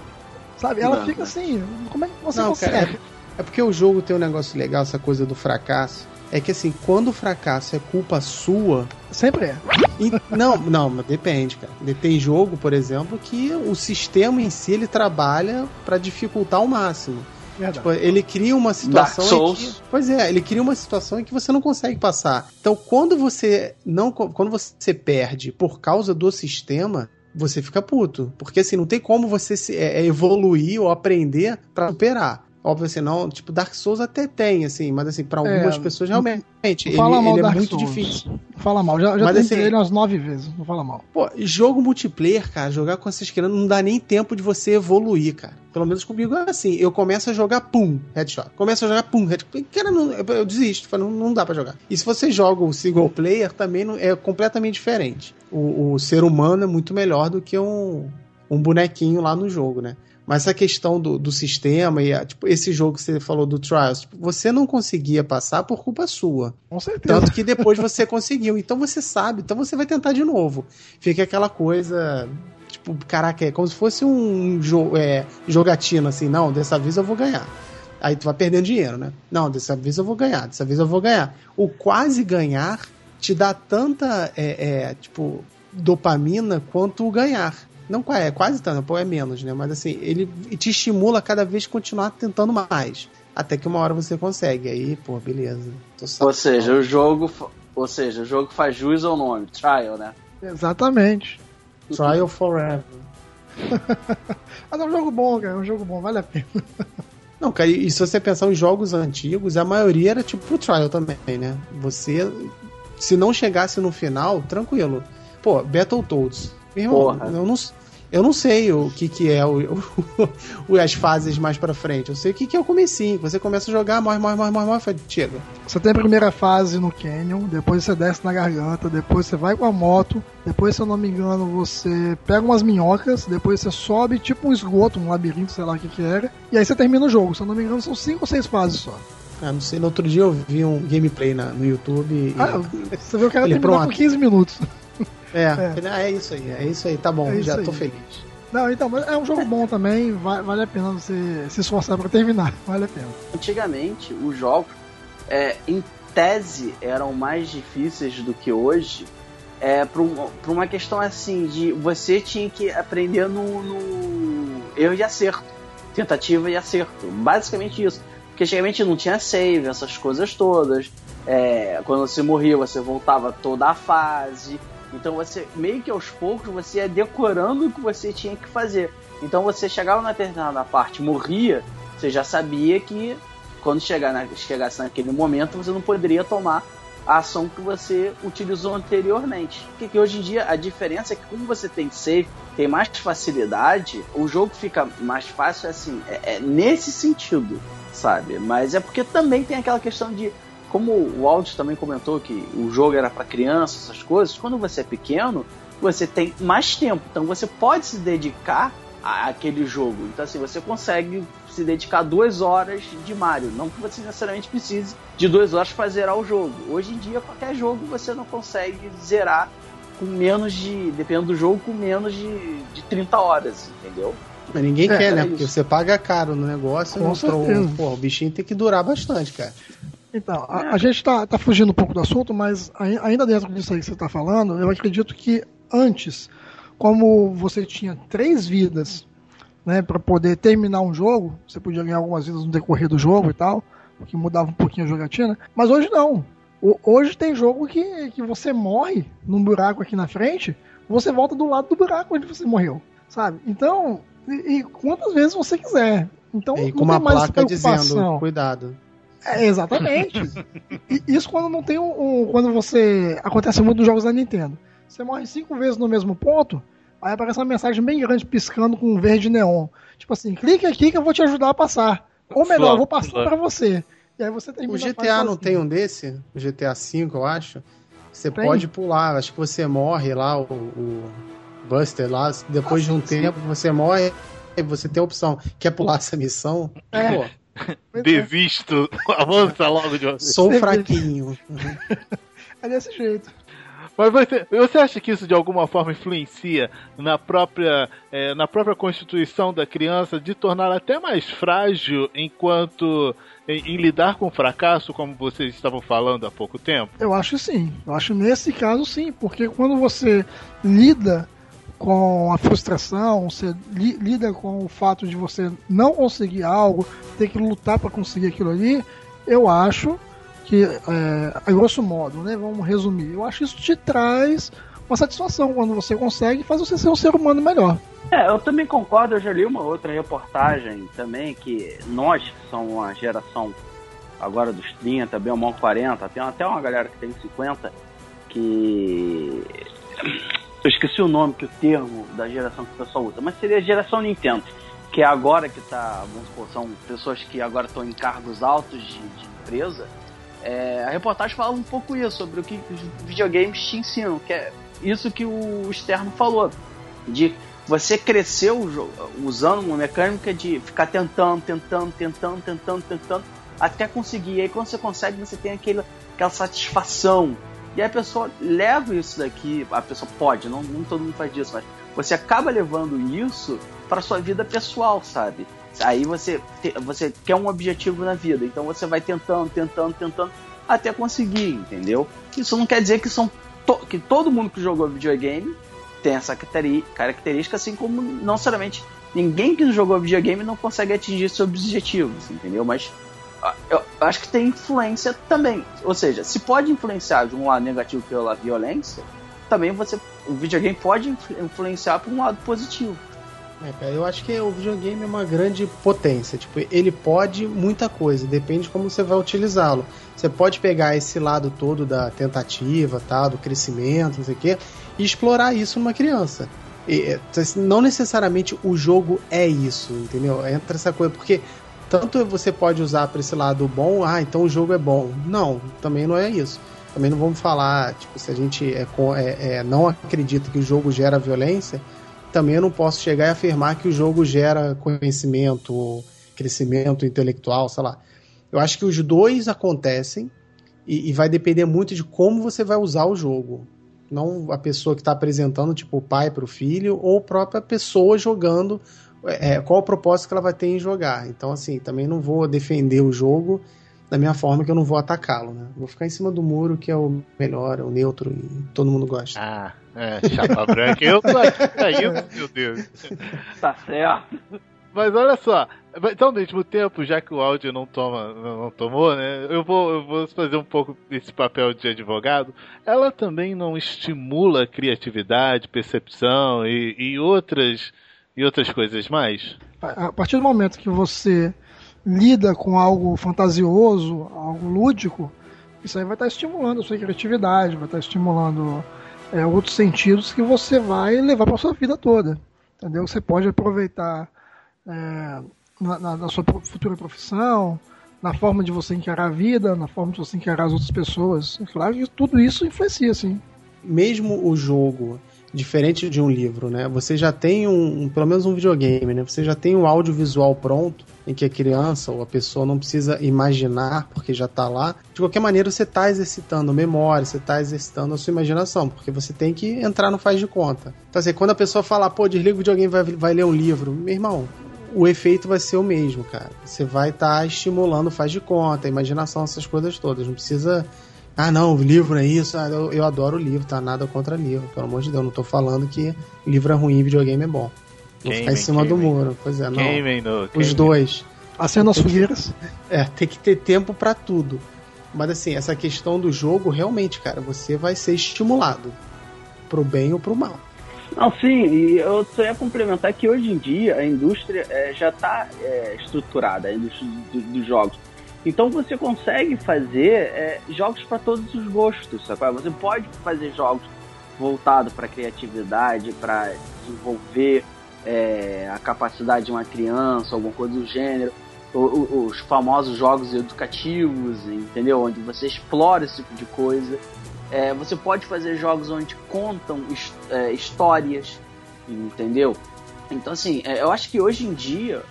Sabe? Ela Não, fica assim, como é que você Não, consegue? cara, É porque o jogo tem um negócio legal, essa coisa do fracasso. É que assim, quando o fracasso é culpa sua, Sempre é. E- não, não, mas depende, cara. Tem jogo, por exemplo, que o sistema em si ele trabalha pra dificultar ao máximo. Verdade. Tipo, ele cria uma situação Dark em Souls. que, pois é, ele cria uma situação em que você não consegue passar. Então, quando você não, quando você perde por causa do sistema, você fica puto, porque assim não tem como você se, é, é, evoluir ou aprender pra superar. Óbvio assim, não, tipo Dark Souls até tem assim, mas assim para algumas É, pessoas realmente ele, Fala mal ele é Dark muito Souls. difícil. Fala mal. Já, já Mas, assim, ele umas nove vezes. Não fala mal. Pô, jogo multiplayer, cara, jogar com essas crianças não dá nem tempo de você evoluir, cara. Pelo menos comigo é assim. Eu começo a jogar, pum, headshot. Começo a jogar, pum, headshot. Cara, não, eu, eu desisto. Falo, não, não dá pra jogar. E se você joga o single player, também não- é completamente diferente. O, o ser humano é muito melhor do que um, um bonequinho lá no jogo, né? Mas essa questão do, do sistema e a- tipo, esse jogo que você falou do Trials, tipo, você não conseguia passar por culpa sua. Com certeza. Tanto que depois você <laughs> conseguiu. Então você sabe, então você vai tentar de novo. Fica aquela coisa. Tipo, caraca, é como se fosse um jo é, jogatina, assim, não, dessa vez eu vou ganhar. Aí tu vai perdendo dinheiro, né? Não, dessa vez eu vou ganhar, dessa vez eu vou ganhar. O quase ganhar te dá tanta, é, é, tipo, dopamina quanto o ganhar. Não é quase tanto, pô, é menos, né? Mas assim, ele te estimula a cada vez continuar tentando mais. Até que uma hora você consegue. Aí, pô, beleza. Tô Ou seja, o jogo. Ou seja, o jogo faz jus ao nome, trial, né? Exatamente. Trial Forever. <laughs> Mas é um jogo bom, cara. É um jogo bom, vale a pena. Não, cara, e se você pensar em jogos antigos, a maioria era tipo o Trial também, né? Você, se não chegasse no final, tranquilo. Pô, Battletoads. Irmão, Porra. eu não, eu não sei o que que é <laughs> o, o- as fases mais pra frente. Eu sei o que que é o comecinho. Você começa a jogar, morre, morre, morre, morre, morre, chega. Você tem a primeira fase no Canyon, depois você desce na garganta, depois você vai com a moto, depois, se eu não me engano, você pega umas minhocas, depois você sobe tipo um esgoto, um labirinto, sei lá o que que era, e aí você termina o jogo. Se eu não me engano, são cinco ou seis fases só. Ah, não sei, no outro dia eu vi um gameplay na- no YouTube e... Ah, você viu que ela Ele terminou pronto. com 15 minutos. É, é. é. isso aí, é isso aí, tá bom, É já aí. tô feliz. Não, então, mas é um jogo bom também, va- vale a pena você se esforçar pra terminar, <laughs> vale a pena. Antigamente, os jogos, é, em tese, eram mais difíceis do que hoje. É, por, um- por uma questão assim, de você tinha que aprender no, no erro e acerto. Tentativa e acerto. Basicamente isso. Porque antigamente não tinha save, essas coisas todas. É, quando você morria, você voltava toda a fase. Então você, meio que aos poucos, você ia decorando o que você tinha que fazer. Então você chegava na determinada parte, morria, você já sabia que quando chegar na, chegasse naquele momento, você não poderia tomar a ação que você utilizou anteriormente. Porque hoje em dia a diferença é que como você tem save, tem mais facilidade, o jogo fica mais fácil assim, é, é nesse sentido, sabe? Mas é porque também tem aquela questão de como o Aldo também comentou que o jogo era para crianças, essas coisas, quando você é pequeno, você tem mais tempo, então você pode se dedicar àquele jogo. Então assim, você consegue se dedicar duas horas de Mario. Não que você necessariamente precise de duas horas para zerar o jogo. Hoje em dia, qualquer jogo você não consegue zerar com menos de. Dependendo do jogo, com menos de, de 30 horas, entendeu? Mas ninguém é, quer, né? Porque você paga caro no negócio, com mostrou, pô, o bichinho tem que durar bastante, cara. Então, a, a gente tá, tá fugindo um pouco do assunto, mas ainda dentro disso aí que você está falando, eu acredito que antes, como você tinha três vidas né, para poder terminar um jogo. Você podia ganhar algumas vidas no decorrer do jogo e tal, o que mudava um pouquinho a jogatina. Mas hoje não. O, hoje tem jogo que, que você morre num buraco aqui na frente, você volta do lado do buraco onde você morreu, sabe? Então, e, e quantas vezes você quiser. Então, e com uma placa dizendo, cuidado. É, exatamente. e, isso quando não tem um, um, Quando você. Acontece muito nos jogos da Nintendo. Você morre cinco vezes no mesmo ponto, Aí aparece uma mensagem bem grande piscando com verde neon. Tipo assim, clique aqui que eu vou te ajudar a passar. Ou melhor, eu vou passar para você. E aí você O GTA não tem um desse? O GTA V, eu acho. Você tem. pode pular. Acho que você morre lá, o, o Buster lá. Depois ah, de um sim, tempo, sim. você morre e você tem a opção. Quer pular essa missão? É. Pô. Devisto. <laughs> Avança logo de vez. Sou fraquinho. <laughs> é desse jeito. Mas você, você acha que isso de alguma forma influencia na própria, é, na própria constituição da criança de tornar até mais frágil enquanto em, em, lidar com o fracasso, como vocês estavam falando há pouco tempo? Eu acho sim. Eu acho nesse caso sim, porque quando você lida com a frustração, você li, lida com o fato de você não conseguir algo, ter que lutar para conseguir aquilo ali, eu acho que, é, a grosso modo, né, vamos resumir, eu acho que isso te traz uma satisfação quando você consegue faz você ser um ser humano melhor. É, eu também concordo, eu já li uma outra reportagem também, que nós, que somos uma geração agora dos 30, bem ou mal 40, tem até uma galera que tem 50, que... Eu esqueci o nome, que o termo da geração que o pessoal usa, mas seria a geração Nintendo, que é agora que tá, vamos supor, são pessoas que agora estão em cargos altos de, de empresa, é, a reportagem fala um pouco isso, sobre o que os videogames te ensinam, que é isso que o Externo falou, de você crescer usando uma mecânica de ficar tentando, tentando, tentando, tentando, tentando, até conseguir. E aí quando você consegue, você tem aquele, aquela satisfação. E aí a pessoa leva isso daqui, a pessoa pode, não, não todo mundo faz isso, mas você acaba levando isso para sua vida pessoal, sabe? Aí você, te, você quer um objetivo na vida, então você vai tentando, tentando, tentando até conseguir, entendeu? Isso não quer dizer que são to, que todo mundo que jogou videogame tem essa característica, assim como não necessariamente ninguém que jogou videogame não consegue atingir seus objetivos, entendeu? Mas eu acho que tem influência também. Ou seja, se pode influenciar de um lado negativo pela violência, também você o videogame pode influenciar por um lado positivo. É, eu acho que o videogame é uma grande potência. Tipo, ele pode muita coisa, depende de como você vai utilizá-lo. Você pode pegar esse lado todo da tentativa, tá, do crescimento, não sei o quê, e explorar isso numa criança. E, é, não necessariamente o jogo é isso, entendeu? Entra essa coisa, porque tanto você pode usar para esse lado bom, ah, então o jogo é bom. Não, também não é isso. Também não vamos falar, tipo, se a gente é, é, é não acredita que o jogo gera violência, também eu não posso chegar e afirmar que o jogo gera conhecimento, crescimento intelectual, sei lá. Eu acho que os dois acontecem e, e vai depender muito de como você vai usar o jogo. Não a pessoa que está apresentando, tipo, o pai para o filho, ou a própria pessoa jogando. É, qual o propósito que ela vai ter em jogar. Então, assim, também não vou defender o jogo da minha forma que eu não vou atacá-lo, né? Vou ficar em cima do muro, que é o melhor, é o neutro e todo mundo gosta. Ah, é, chapa branca. Eu tô aqui, aí, meu Deus. Tá certo. Mas olha só, então ao mesmo tempo, já que o áudio não toma, não tomou, né? Eu vou, eu vou fazer um pouco esse papel de advogado. Ela também não estimula a criatividade, percepção e, e outras e outras coisas mais. A partir do momento que você lida com algo fantasioso, algo lúdico, isso aí vai estar estimulando a sua criatividade, vai estar estimulando é, outros sentidos que você vai levar para sua vida toda. Entendeu? Você pode aproveitar é, na, na, na, sua futura profissão, na forma de você encarar a vida, na forma de você encarar as outras pessoas. É claro que tudo isso influencia, sim. Mesmo o jogo, diferente de um livro, né? Você já tem um, um pelo menos um videogame, né? Você já tem um audiovisual pronto em que a criança ou a pessoa não precisa imaginar porque já está lá. De qualquer maneira, você está exercitando memória, você está exercitando a sua imaginação, porque você tem que entrar no faz de conta. Então, assim, quando a pessoa fala, pô, desliga o videogame vai, vai ler um livro, meu irmão, o efeito vai ser o mesmo, cara. Você vai estar tá estimulando faz de conta, a imaginação, essas coisas todas. Não precisa ah, não, o livro é isso. Ah, eu, eu, adoro o livro, tá? Nada contra livro. Pelo amor de Deus, não tô falando que livro é ruim e videogame é bom. Vou ficar em cima do muro. Pois é, não. no, Os dois. Acenda as fogueiras. É, tem que ter tempo para tudo. Mas assim, essa questão do jogo, realmente, cara, você vai ser estimulado. Pro bem ou pro mal. Não, sim, e eu só ia complementar que hoje em dia a indústria é, já está é, estruturada, a indústria dos do jogos. Então você consegue fazer é, jogos para todos os gostos, sabe? Você pode fazer jogos voltados para criatividade, para desenvolver é, a capacidade de uma criança, alguma coisa do gênero. O, os famosos jogos educativos, entendeu? Onde você explora esse tipo de coisa. É, você pode fazer jogos onde contam é, histórias, entendeu? Então, assim, é, eu acho que hoje em dia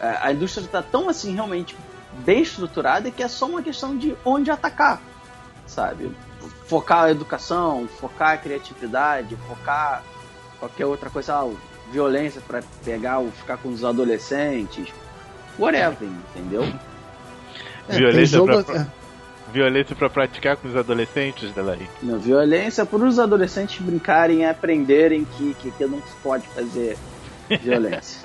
é, a indústria está tão assim realmente bem estruturada que é só uma questão de onde atacar, sabe? Focar a educação, focar a criatividade, focar qualquer outra coisa, ah, violência para pegar ou ficar com os adolescentes, whatever, entendeu? <laughs> É, violência jogo... pra, violência para praticar com os adolescentes, Delaí? Não, violência para os adolescentes brincarem e aprenderem que, que, que não se pode fazer <laughs> violência.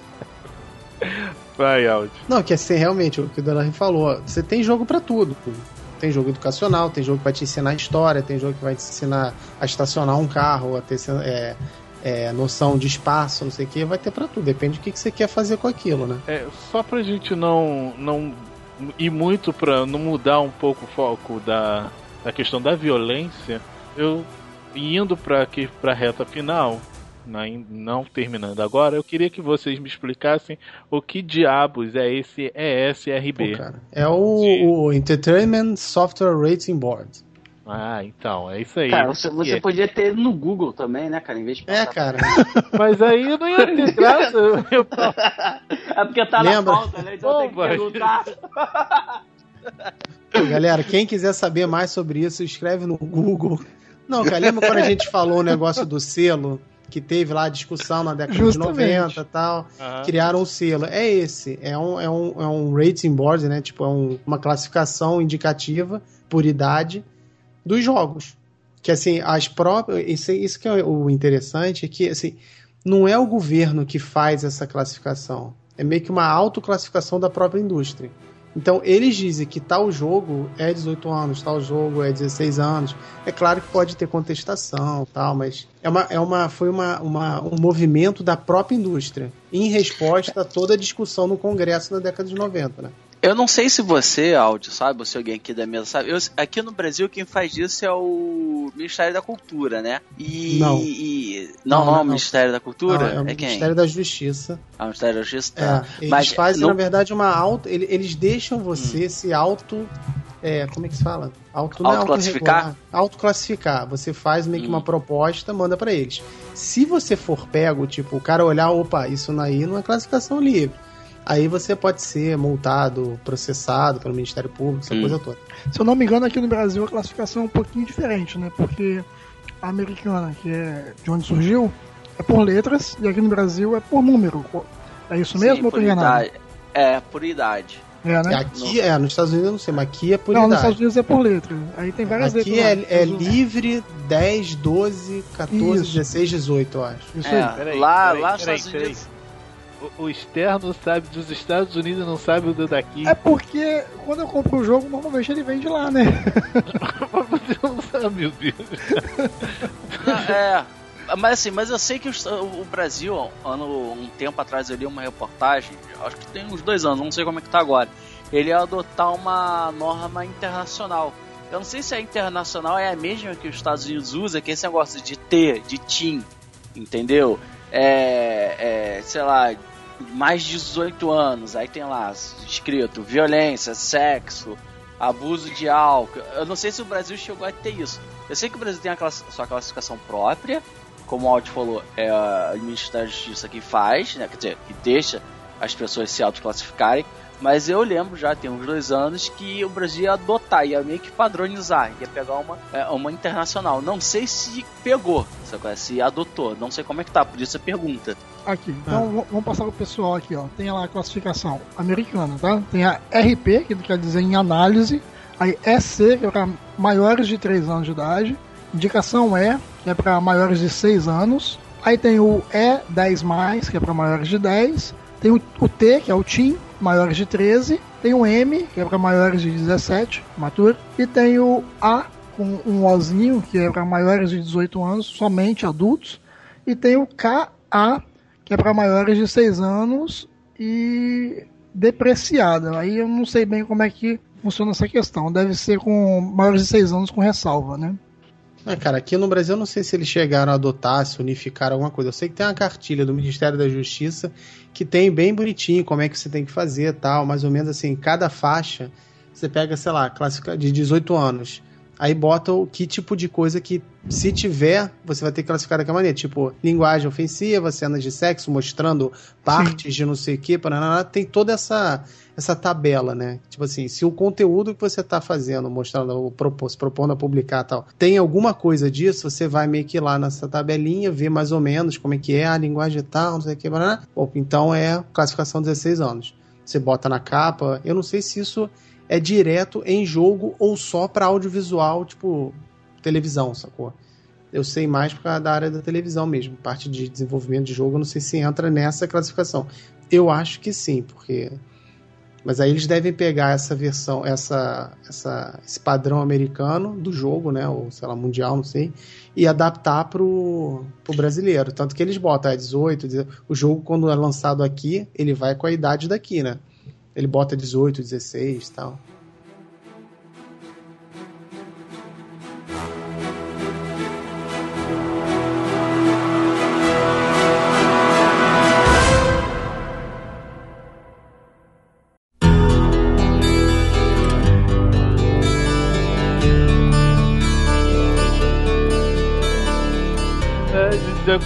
Vai, áudio. Não, que ser realmente o que o Delahy falou. Você tem jogo para tudo. Tem jogo educacional, tem jogo que vai te ensinar história, tem jogo que vai te ensinar a estacionar um carro, a ter é, é, noção de espaço, não sei o que, vai ter para tudo. Depende do que, que você quer fazer com aquilo, né? É, só pra gente não, não ir muito pra não mudar um pouco o foco da, da questão da violência, eu indo para aqui pra reta final, não terminando agora, eu queria que vocês me explicassem o que diabos é esse ESRB. Pô, é o, o, Entertainment Software Rating Board. Ah, então, é isso aí. Cara, você, você é. podia ter no Google também, né, cara? Em vez de É, cara. <laughs> Mas aí eu não ia ter graça. Eu... <laughs> é porque tá Lembra? na pauta, né? Então tem que perguntar. <laughs> Galera, quem quiser saber mais sobre isso, escreve no Google. Não, cara, lembra quando a gente falou o negócio do selo? Que teve lá a discussão na década Justamente. de 90 e tal, uhum. criaram o selo. É esse, é um, é um, é um rating board, né? Tipo, é um, uma classificação indicativa por idade dos jogos. Que assim, as próprias. Isso, isso que é o interessante, é que assim, não é o governo que faz essa classificação. É meio que uma autoclassificação da própria indústria. Então, eles dizem que tal jogo é 18 anos, tal jogo é 16 anos. É claro que pode ter contestação, tal, mas é uma, é uma, foi uma, uma, um movimento da própria indústria em resposta a toda a discussão no Congresso na década de 90, né? Eu não sei se você, Áudio, sabe, ou se alguém aqui da mesa sabe. Eu, aqui no Brasil, quem faz isso é o Ministério da Cultura, né? E. Não. E, não, não, não, é o Ministério da Cultura? Não, é, o é quem? Ministério da Justiça. Ah, o Ministério da Justiça? Tá. É, eles Mas, fazem, na verdade, uma auto. Eles deixam você hum. se auto. É, como é que se fala? Auto, não é autoclassificar? Autoclassificar. Você faz meio que uma hum. proposta, manda para eles. Se você for pego, tipo, o cara olhar, opa, isso aí não é classificação livre aí você pode ser multado, processado pelo Ministério Público, essa hum. coisa toda. Se eu não me engano, aqui no Brasil a classificação é um pouquinho diferente, né? Porque a americana, que é de onde surgiu, é por letras, e aqui no Brasil é por número. É isso mesmo Sim, ou tô enganado? É, por idade. É, né? Aqui é, nos Estados Unidos eu não sei, mas aqui é por não, idade. nos Estados Unidos é por letra. Aí tem várias aqui letras. Aqui é, é livre 10, 12, 14, Isso. 16, 18, eu acho. Isso é, aí. Peraí, lá, peraí, lá nos Estados Unidos O, o externo sabe dos Estados Unidos e não sabe o do daqui. É porque quando eu compro o jogo, normalmente ele vem de lá, né? Você não sabe, meu Deus. Não, é. Mas assim, mas eu sei que os- o Brasil, ano, um tempo atrás eu li uma reportagem, acho que tem uns dois anos, não sei como é que tá agora. Ele ia adotar uma norma internacional. Eu não sei se a internacional é a mesma que os Estados Unidos usa, que é esse negócio de T, de TIM, entendeu? É, é, sei lá, mais de 18 anos, aí tem lá escrito violência, sexo, abuso de álcool. Eu não sei se o Brasil chegou a ter isso. Eu sei que o Brasil tem a class- sua classificação própria, como o Audi falou, é o Ministério da Justiça que faz, né? Quer dizer, que deixa as pessoas se autoclassificarem. Mas eu lembro já, tem uns dois anos, que o Brasil ia adotar, ia meio que padronizar, ia pegar uma, é, uma internacional. Não sei se pegou, sabe? se adotou, não sei como é que tá, por isso a pergunta. Aqui, então v- vamos passar pro pessoal aqui, ó. Tem lá a classificação americana, tá? Tem a RP, que quer dizer em análise. Aí EC, que é para maiores de 3 anos de idade. Indicação E, que é para maiores de 6 anos. Aí tem o E10, que é para maiores de 10. Tem o, o T, que é o Team, maiores de 13. Tem o M, que é para maiores de 17, matura. E tem o A, com um Ozinho, que é para maiores de 18 anos, somente adultos. E tem o KA, que é para maiores de 6 anos e depreciada. Aí eu não sei bem como é que funciona essa questão. Deve ser com maiores de 6 anos com ressalva, né? É, cara, aqui no Brasil eu não sei se eles chegaram a adotar, se unificaram alguma coisa. Eu sei que tem uma cartilha do Ministério da Justiça que tem bem bonitinho como é que você tem que fazer tal, mais ou menos assim, cada faixa você pega, sei lá, classifica de 18 anos. Aí bota o que tipo de coisa que, se tiver, você vai ter que classificar daquela maneira. Tipo, linguagem ofensiva, cenas de sexo, mostrando partes de não sei o que, tem toda essa, essa tabela, né? Tipo assim, se o conteúdo que você tá fazendo, mostrando, se propondo a publicar tal, tem alguma coisa disso, você vai meio que lá nessa tabelinha, ver mais ou menos como é que é a linguagem e tal, não sei o que, então é classificação 16 anos. Você bota na capa, eu não sei se isso é direto em jogo ou só para audiovisual, tipo televisão, sacou? Eu sei mais por causa da área da televisão mesmo, parte de desenvolvimento de jogo, não sei se entra nessa classificação. Eu acho que sim, porque mas aí eles devem pegar essa versão, essa, essa esse padrão americano do jogo, né, ou sei lá, mundial, não sei, e adaptar pro, pro brasileiro, tanto que eles botam é 18, 18, o jogo quando é lançado aqui, ele vai com a idade daqui, né? Ele bota 18, 16 e tal.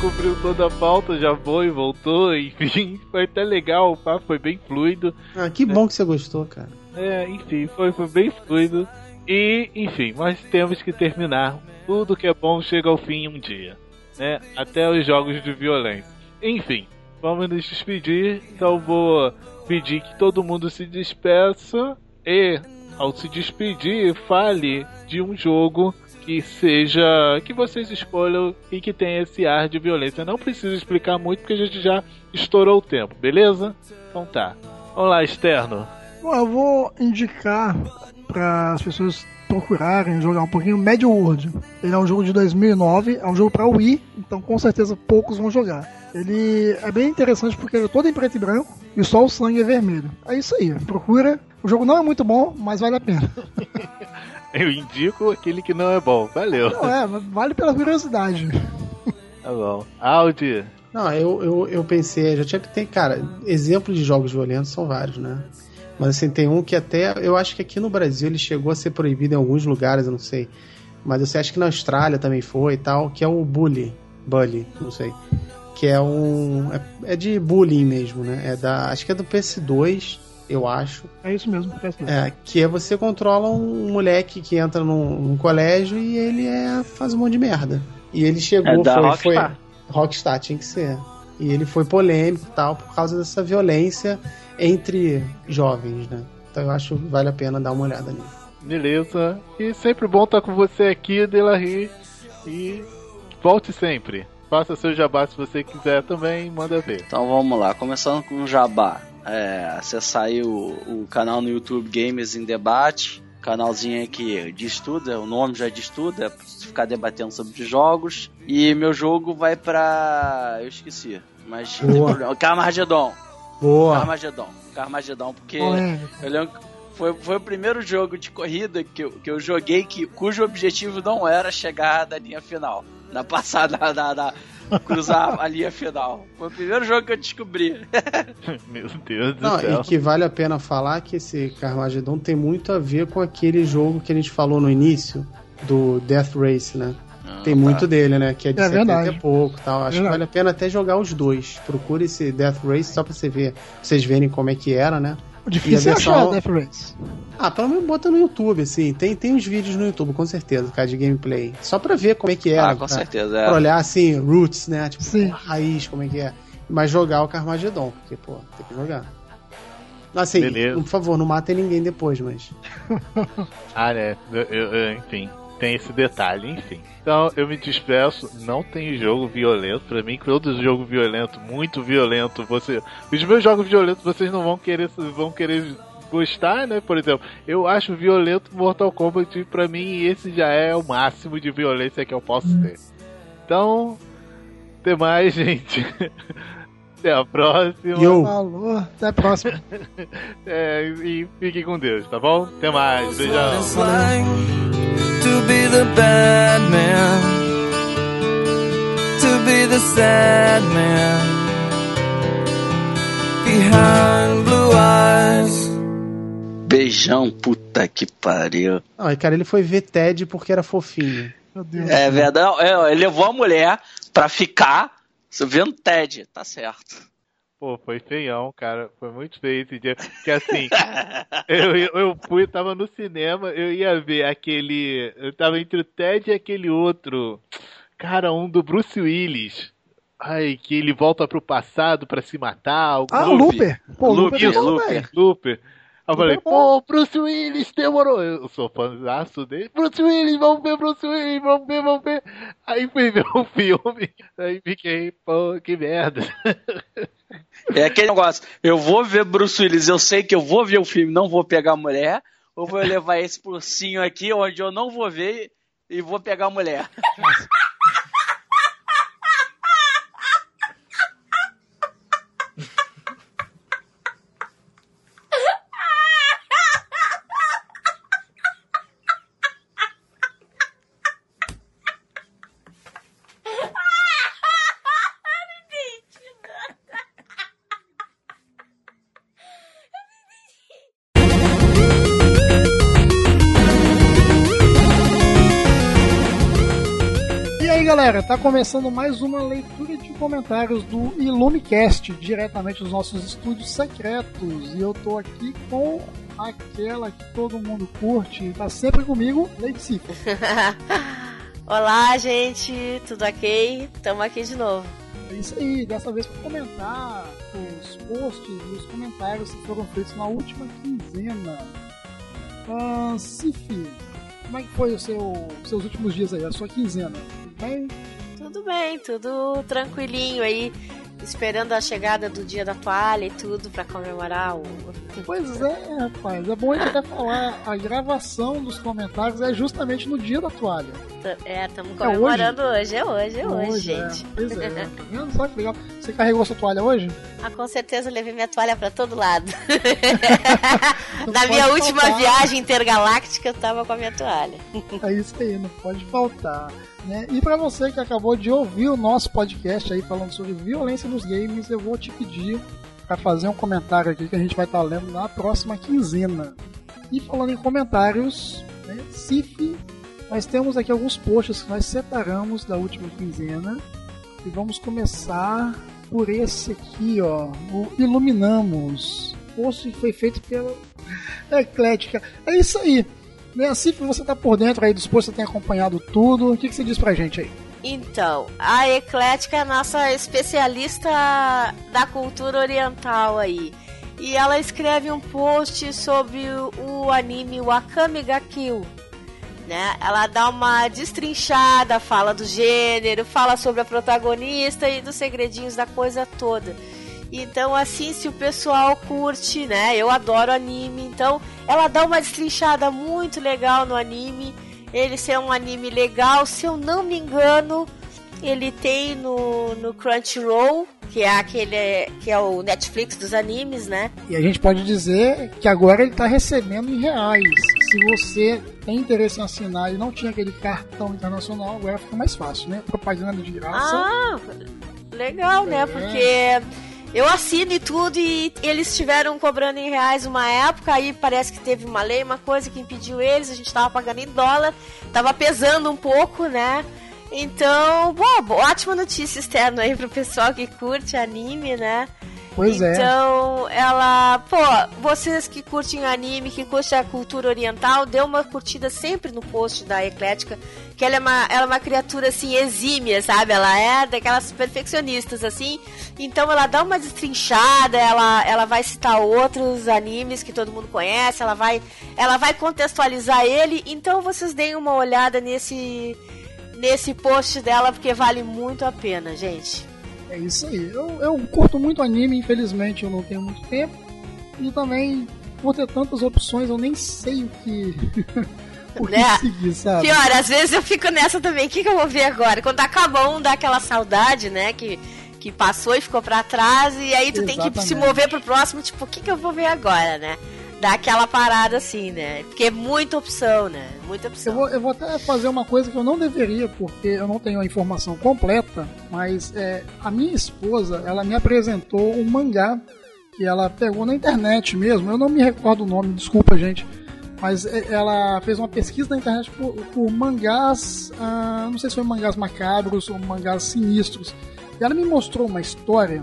Cobriu toda a pauta, já foi, voltou, <laughs> enfim. Foi até legal, o papo foi bem fluido. Ah, que bom que você gostou, cara. É, enfim, foi, foi bem fluido. E, enfim, nós temos que terminar. Tudo que é bom chega ao fim um dia. Né? Até os jogos de violência. Enfim, vamos nos despedir. Então vou pedir que todo mundo se despeça e, ao se despedir, fale de um jogo que seja. que vocês escolham e que tenha esse ar de violência. Não precisa explicar muito porque a gente já estourou o tempo, beleza? Então tá. Vamos lá, externo. Bom, eu vou indicar para as pessoas procurarem jogar um pouquinho Mad World. Ele é um jogo de 2009, é um jogo para Wii, então com certeza poucos vão jogar. Ele é bem interessante porque ele é todo em preto e branco e só o sangue é vermelho. É isso aí, procura. O jogo não é muito bom, mas vale a pena. <laughs> Eu indico aquele que não é bom. Valeu. Não é, vale pela curiosidade. Tá bom. Audi. Não, eu, eu, eu pensei, já tinha que ter, cara, exemplos de jogos violentos são vários, né? Mas assim, tem um que até, eu acho que aqui no Brasil ele chegou a ser proibido em alguns lugares, eu não sei. Mas eu sei, acho que na Austrália também foi e tal, que é o Bully. Bully, não sei. Que é um. É, é de bullying mesmo, né? É da. Acho que é do PS2, eu acho. É isso mesmo, PS2. É, que é você controla um moleque que entra num, num colégio e ele é, faz um monte de merda. E ele chegou, É da foi, Rockstar. foi. Rockstar tinha que ser. E ele foi polêmico e tal, por causa dessa violência entre jovens, né? Então eu acho que vale a pena dar uma olhada nele. Beleza. E sempre bom estar com você aqui, Delarie. E volte sempre. faça seu jabá se você quiser também, manda ver. Então vamos lá, começando com o jabá. É, acessar aí o, o canal no YouTube Games em Debate, canalzinho aqui de estudo, o nome já é de estudo, é ficar debatendo sobre jogos. E meu jogo vai pra. Eu esqueci. Mas não tem Boa. <laughs> problema. Carmageddon. Boa. Carmageddon. Carmageddon, porque Polêmica. eu lembro que foi, foi o primeiro jogo de corrida que eu, que eu joguei que, cujo objetivo não era chegar da linha final. Na passada <laughs> da, da, cruzar a linha final. Foi o primeiro jogo que eu descobri. <laughs> Meu Deus do Não, céu. e que vale a pena falar que esse Carmageddon tem muito a ver com aquele jogo que a gente falou no início, do Death Race, né? tem muito dele, né? Que é de É 70 verdade. e pouco tal. Acho que Verdade. vale a pena até jogar os dois. Procure esse Death Race só pra você ver, pra vocês verem como é que era, né? Difícil E a é achar Death Race. Ah, pelo menos bota no YouTube, assim. Tem, tem uns vídeos no YouTube, com certeza, cara, de gameplay. Só pra ver como é que era. ah, com pra- certeza. Pra É. olhar, assim, roots, né? Tipo, Sim. raiz, como é que é. Mas jogar o Carmageddon, porque, pô, tem que jogar. Assim, Beleza. por favor, não matem ninguém depois, mas. Ah, né? Eu- eu- eu- enfim, tem esse detalhe, enfim. Então eu me despeço, não tem jogo violento. Pra mim, todo jogo violento, muito violento, você. Os meus jogos violentos vocês não vão querer, vão querer gostar, né? Por exemplo, eu acho violento Mortal Kombat e pra mim esse já é o máximo de violência que eu posso ter. Então, até mais, <laughs> gente. Até a próxima. Yo! Falou, até a próxima. <laughs> É, e fiquem com Deus, tá bom? Até mais. Beijão. Be the bad man, to be the sad man behind blue eyes. Beijão, puta que pariu. Não, e cara, ele foi ver Ted porque era fofinho. Meu Deus. É verdade. É, ele levou a mulher pra ficar vendo Ted. Tá certo. Pô, foi feião, cara. Foi muito feio esse dia. Que assim, <laughs> eu, eu, fui, tava no cinema, eu ia ver aquele. Eu tava entre o Ted e aquele outro. Cara, um do Bruce Willis. Ai, que ele volta pro passado pra se matar. o Ah. Looper. Pô, o Looper Looper, é Looper. Looper. Eu falei, é pô, Bruce Willis demorou. Eu sou fãzaço dele. Bruce Willis, vamos ver Bruce Willis, vamos ver, vamos ver. Aí fui <laughs> ver o filme. Aí fiquei, pô, que merda. <laughs> É aquele negócio. Eu vou ver Bruce Willis, eu sei que eu vou ver o filme, não vou pegar a mulher. Ou vou levar esse ursinho aqui, onde eu não vou ver e vou pegar a mulher. Galera, tá começando mais uma leitura de comentários do IlumiCast, diretamente dos nossos estúdios secretos. E eu tô aqui com aquela que todo mundo curte, tá sempre comigo, Lady Sif. <laughs> Olá, gente, tudo ok? Tamo aqui de novo. É isso aí, dessa vez para comentar os posts e os comentários que foram feitos na última quinzena. Ah, Sif, como é que foi o seu, os seus últimos dias aí, a sua quinzena? Tudo bem? Tudo bem, tudo tranquilinho aí, esperando a chegada do dia da toalha e tudo pra comemorar o. Pois é, rapaz. É bom a gente até falar. A gravação dos comentários é justamente no dia da toalha. É, estamos comemorando hoje? é hoje, é hoje, é. gente. Pois é. Tá vendo só que legal? Você carregou sua toalha hoje? Ah, com certeza eu levei minha toalha pra todo lado. <laughs> Na minha última faltar. viagem intergaláctica eu tava com a minha toalha. É isso aí, não pode faltar. Né? E para você que acabou de ouvir o nosso podcast aí falando sobre violência nos games, eu vou te pedir para fazer um comentário aqui que a gente vai estar lendo na próxima quinzena. E falando em comentários, né, Cif, nós temos aqui alguns posts que nós separamos da última quinzena e vamos começar por esse aqui, ó, o Iluminamos. Post que foi feito pela Eclética. É isso aí. Né, Cif, você tá por dentro aí dos posts, você tem acompanhado tudo. O que, que você diz pra gente aí? Então, a Eclética é a nossa especialista da cultura oriental aí. E ela escreve um post sobre o, anime Wakame ga Kill. né? Ela dá uma destrinchada, fala do gênero, fala sobre a protagonista e dos segredinhos da coisa toda. Então, assim, se o pessoal curte, né? Eu adoro anime, então ela dá uma destrinchada muito legal no anime. Ele ser um anime legal, se eu não me engano, ele tem no, no Crunchyroll, que é aquele que é o Netflix dos animes, né? E a gente pode dizer que agora ele está recebendo em reais. Se você tem interesse em assinar e não tinha aquele cartão internacional, agora fica mais fácil, né? Propaganda de graça. Ah, legal, né? É. Porque eu assino e tudo e eles estiveram cobrando em reais uma época, aí parece que teve uma lei, uma coisa que impediu eles, a gente tava pagando em dólar, tava pesando um pouco, né? Então, bom, ótima notícia externa aí pro pessoal que curte anime, né? Pois é. Então, ela, pô, vocês que curtem anime, que curtem a cultura oriental, dê uma curtida sempre no post da Eclética, que ela é uma, ela é uma criatura assim exímia, sabe? Ela é daquelas perfeccionistas assim. Então ela dá uma destrinchada, ela, ela vai citar outros animes que todo mundo conhece, ela vai ela vai contextualizar ele. Então vocês deem uma olhada nesse nesse post dela porque vale muito a pena, gente. É isso aí. Eu, eu curto muito anime, infelizmente eu não tenho muito tempo. E também, por ter tantas opções, eu nem sei o que. <laughs> o que Né? seguir, sabe? Pior, às vezes eu fico nessa também. O que, que eu vou ver agora? Quando acaba um, dá aquela saudade, né? Que, que passou e ficou pra trás. E aí tu tem que se Exatamente. mover pro próximo. Tipo, o que, que eu vou ver agora, né? Dá aquela parada assim, né? Porque é muita opção, né? Muita Eu opção. vou, eu vou até fazer uma coisa que eu não deveria, porque eu não tenho a informação completa, mas é, a minha esposa, ela me apresentou um mangá que ela pegou na internet mesmo, eu não me recordo o nome, desculpa gente, mas é, ela fez uma pesquisa na internet por, por mangás, ah, não sei se foi mangás macabros ou mangás sinistros, e ela me mostrou uma história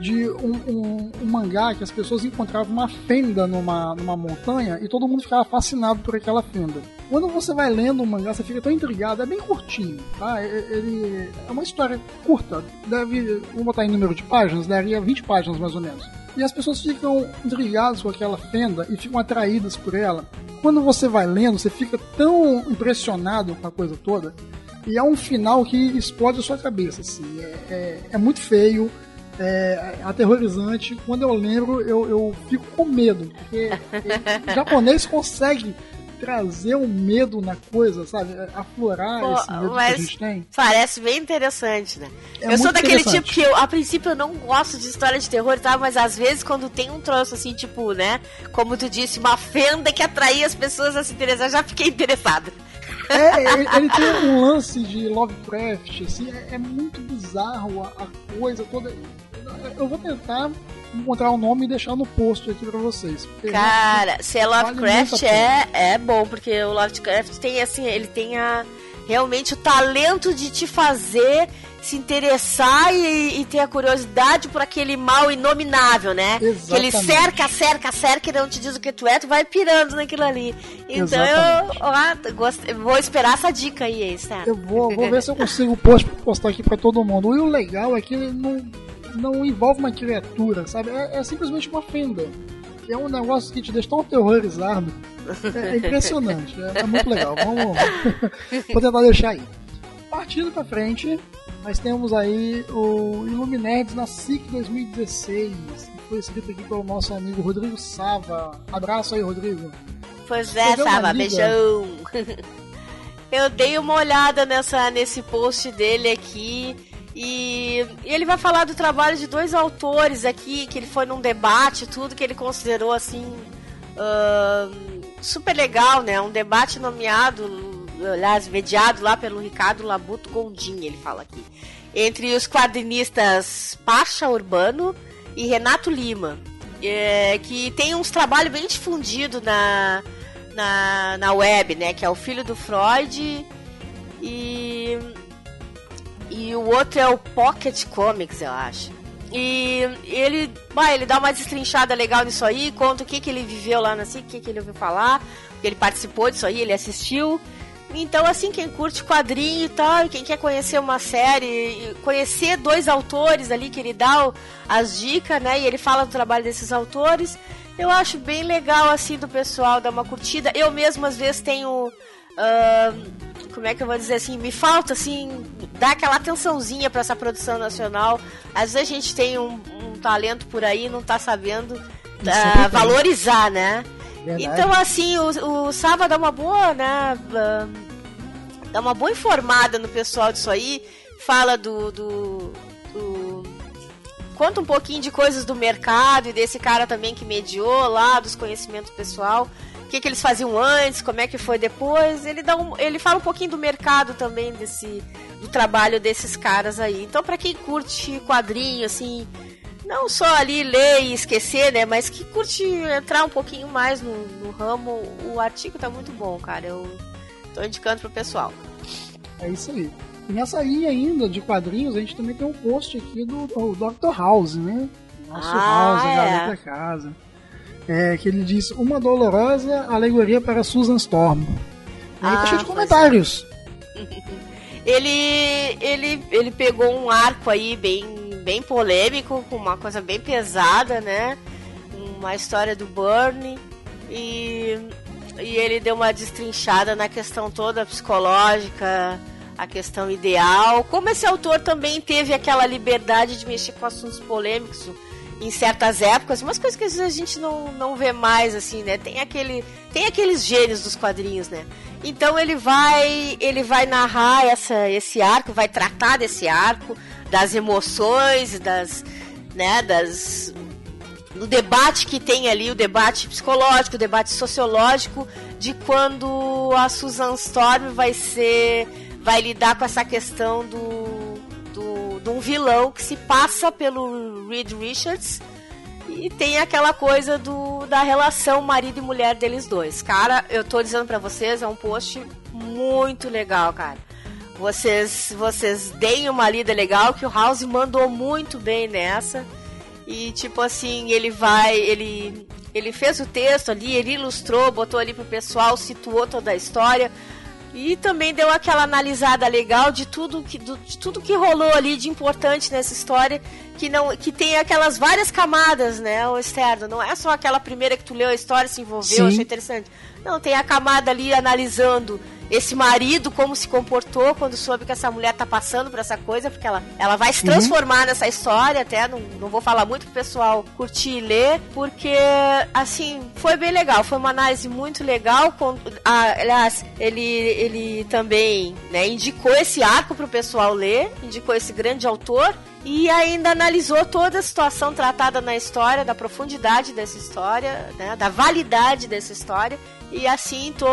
de um, um- um mangá que as pessoas encontravam uma fenda numa, numa montanha e todo mundo ficava fascinado por aquela fenda. Quando você vai lendo o mangá, você fica tão intrigado, é bem curtinho, tá? Ele é uma história curta, deve, vou botar em número de páginas, daria 20 páginas mais ou menos. E as pessoas ficam intrigadas com aquela fenda e ficam atraídas por ela. Quando você vai lendo, você fica tão impressionado com a coisa toda. E é um final que explode a sua cabeça, assim. É, é, é muito feio, é aterrorizante. Quando eu lembro, eu, eu fico com medo. Porque <laughs> o japonês consegue trazer um medo na coisa, sabe? Aflorar Pô, esse medo que a gente tem. Parece bem interessante, né? É eu sou daquele tipo que eu, a princípio, eu não gosto de história de terror, tá? Mas às vezes quando tem um troço assim, tipo, né? Como tu disse, uma fenda que atraía as pessoas a se interessar, já fiquei interessada. É, <laughs> ele, ele tem um lance de Lovecraft, assim, é, é muito bizarro a, a coisa toda. Eu vou tentar encontrar o nome e deixar no post aqui pra vocês. porque Cara, se é Lovecraft é, é bom, porque o Lovecraft tem assim, ele tem a, realmente o talento de te fazer se interessar e, e ter a curiosidade por aquele mal inominável, né? Que ele Exatamente. cerca, cerca, cerca e não te diz o que tu é, tu vai pirando naquilo ali. Então eu Exatamente. ó, gost- vou esperar essa dica aí, Stan? Eu vou, vou ver se eu consigo post, postar aqui pra todo mundo. E o legal é que ele não, não envolve uma criatura, sabe? É, é simplesmente uma fenda. É um negócio que te deixa tão aterrorizado. É, é impressionante. É, é muito legal. Vamos. <laughs> vou tentar deixar aí. Partindo pra frente, nós temos aí o Iluminerds na SIC 2016. Que foi escrito aqui pelo nosso amigo Rodrigo Sava. Abraço aí, Rodrigo. Pois é, lida? beijão. <laughs> Eu dei uma olhada nessa, nesse post dele aqui e ele vai falar do trabalho de dois autores aqui, que ele foi num debate, tudo que ele considerou assim ahn, super legal, né? Um debate nomeado, aliás, mediado lá pelo Ricardo Labuto Gondim, ele fala aqui. Entre os quadrinistas Pacha Urbano e Renato Lima. é, que tem uns trabalhos bem difundidos na, na, na web, né? Que é o filho do Freud e. E o outro é o Pocket Comics, eu acho. E ele, bah, ele dá uma destrinchada legal nisso aí, conta o que, que ele viveu lá na SIC, o que, que ele ouviu falar, ele participou disso aí, ele assistiu. Então, assim, quem curte quadrinho e tal, quem quer conhecer uma série, conhecer dois autores ali, que ele dá as dicas, né? E ele fala do trabalho desses autores. Eu acho bem legal, assim, do pessoal dar uma curtida. Eu mesmo, às vezes, tenho Uh, como é que eu vou dizer assim, me falta assim, dar aquela atençãozinha para essa produção nacional. Às vezes a gente tem um, um talento por aí, não tá sabendo uh, valorizar, né? Verdade. Então assim, o, o Sava dá uma boa, né? Dá uma boa informada no pessoal disso aí, fala do, do, do conta um pouquinho de coisas do mercado e desse cara também que mediou lá, dos conhecimentos pessoal o que, que eles faziam antes, como é que foi depois. Ele dá um, ele fala um pouquinho do mercado também desse do trabalho desses caras aí. Então, para quem curte quadrinho assim, não só ali ler e esquecer, né, mas que curte entrar um pouquinho mais no, no ramo, o artigo tá muito bom, cara. Eu tô indicando pro pessoal. É isso aí. E nessa linha ainda de quadrinhos, a gente também tem um post aqui do, do Dr. House, né? Nosso ah, House, a é. da casa é, que ele diz uma dolorosa alegoria para Susan Storm. E aí ah, tá cheio de comentários. <laughs> ele, ele, ele pegou um arco aí bem, bem polêmico, com uma coisa bem pesada, né? Uma história do Burnie. E, e ele deu uma destrinchada na questão toda psicológica, a questão ideal. Como esse autor também teve aquela liberdade de mexer com assuntos polêmicos em certas épocas, umas coisas que às vezes a gente não, não vê mais, assim, né? Tem, aquele, tem aqueles gênios dos quadrinhos, né? Então ele vai ele vai narrar essa, esse arco, vai tratar desse arco, das emoções, das, né, das do debate que tem ali, o debate psicológico, o debate sociológico de quando a Susan Storm vai ser vai lidar com essa questão do de um vilão que se passa pelo Reed Richards e tem aquela coisa do da relação marido e mulher deles dois. Cara, eu tô dizendo para vocês, é um post muito legal, cara. Vocês vocês deem uma lida legal que o House mandou muito bem nessa. E tipo assim, ele vai, ele ele fez o texto ali, ele ilustrou, botou ali pro pessoal, situou toda a história. E também deu aquela analisada legal de tudo que, do, de tudo que rolou ali de importante nessa história, que não que tem aquelas várias camadas, né, o externo. Não é só aquela primeira que tu leu a história, se envolveu, achou interessante. Não, tem a camada ali analisando esse marido como se comportou quando soube que essa mulher tá passando por essa coisa, porque ela, ela vai se uhum. transformar uhum. nessa história, até não, não vou falar muito pro pessoal curtir e ler, porque assim, foi bem legal, foi uma análise muito legal. Com, ah, aliás, ele, ele também né, indicou esse arco pro pessoal ler, indicou esse grande autor e ainda analisou toda a situação tratada na história, da profundidade dessa história, né, da validade dessa história. E assim tô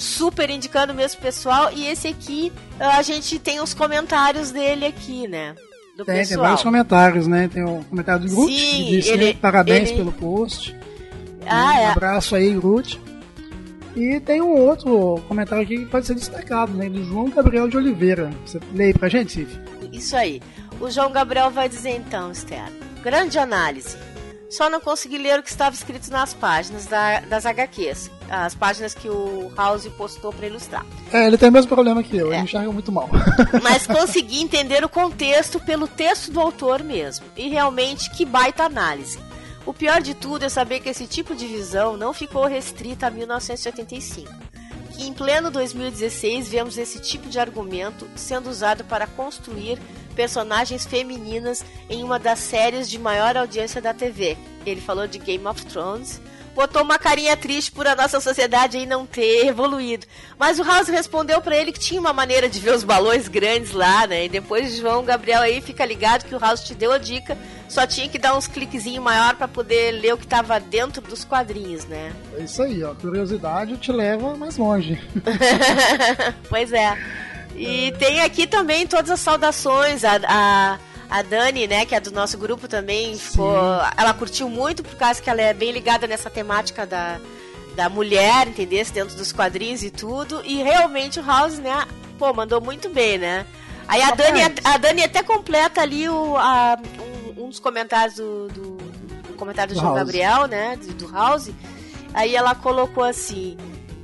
super indicando mesmo pessoal. E esse aqui, a gente tem os comentários dele aqui, né? Do tem, pessoal. tem vários comentários, né? Tem o comentário do Groot, Sim, que disse ele, parabéns ele... pelo post. Ah, um é. abraço aí, Groot. E tem um outro comentário aqui que pode ser destacado, né? Do João Gabriel de Oliveira. Você lê aí pra gente, Cif? Isso aí. O João Gabriel vai dizer então, Esther. Grande análise só não consegui ler o que estava escrito nas páginas da, das HQs. As páginas que o House postou para ilustrar. É, ele tem o mesmo problema que eu, é. ele enxerga muito mal. <laughs> Mas <laughs> consegui entender o contexto pelo texto do autor mesmo. E realmente, que baita análise. O pior de tudo é saber que esse tipo de visão não ficou restrita a 1985. Que em pleno 2016 vemos esse tipo de argumento sendo usado para construir personagens femininas em uma das séries de maior audiência da TV. Ele falou de Game of Thrones. Botou uma carinha triste por a nossa sociedade aí não ter evoluído. Mas o House respondeu para ele que tinha uma maneira de ver os balões grandes lá, né? E depois João Gabriel aí fica ligado que o House te deu a dica, só tinha que dar uns cliquezinhos maior para poder ler o que tava dentro dos quadrinhos, né? É isso aí, ó. Curiosidade te leva mais longe. <laughs> pois é. E tem aqui também todas as saudações. A, a, a Dani, né, que é do nosso grupo também, ficou, ela curtiu muito por causa que ela é bem ligada nessa temática da, da mulher, entendeu? Dentro dos quadrinhos e tudo. E realmente o House, né, pô, mandou muito bem, né? Aí a Dani, a, Dani até completa ali o, a, um, um, dos comentários do, do, do comentário do, do João House. Gabriel, né, do, do House. Aí ela colocou assim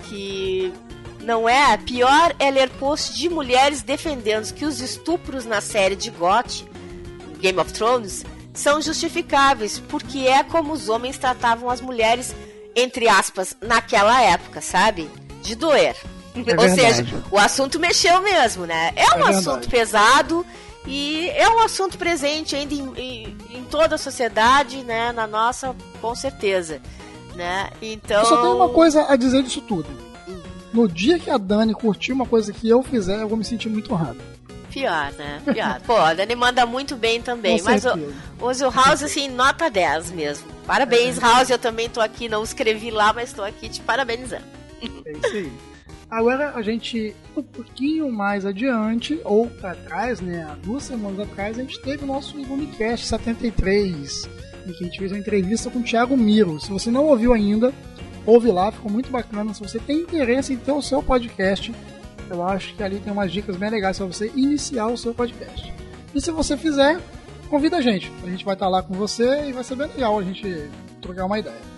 que não é? Pior é ler posts de mulheres defendendo que os estupros na série de GOT, Game of Thrones, são justificáveis, porque é como os homens tratavam as mulheres, entre aspas, naquela época, sabe? De doer. É Ou seja, o assunto mexeu mesmo, né? É um é assunto pesado e é um assunto presente ainda em, em, em, toda a sociedade, né? Na nossa, com certeza. Né? Então. Eu só tenho uma coisa a dizer disso tudo. No dia que a Dani curtir uma coisa que eu fizer, eu vou me sentir muito honrado. Pior, né? Pior. Pô, a Dani manda muito bem também. Com mas o, o House, assim, nota 10 mesmo. Parabéns, é. House. Eu também tô aqui, não escrevi lá, mas tô aqui te parabenizando. É isso aí. Agora a gente, um pouquinho mais adiante, ou para trás, né, há duas semanas atrás, a gente teve o nosso Lumicast 73, em que a gente fez uma entrevista com o Thiago Miro. Se você não ouviu ainda, ouve lá, ficou muito bacana. Se você tem interesse em ter o seu podcast, eu acho que ali tem umas dicas bem legais para você iniciar o seu podcast. E se você fizer, convida a gente. A gente vai estar lá com você e vai ser bem legal a gente trocar uma ideia.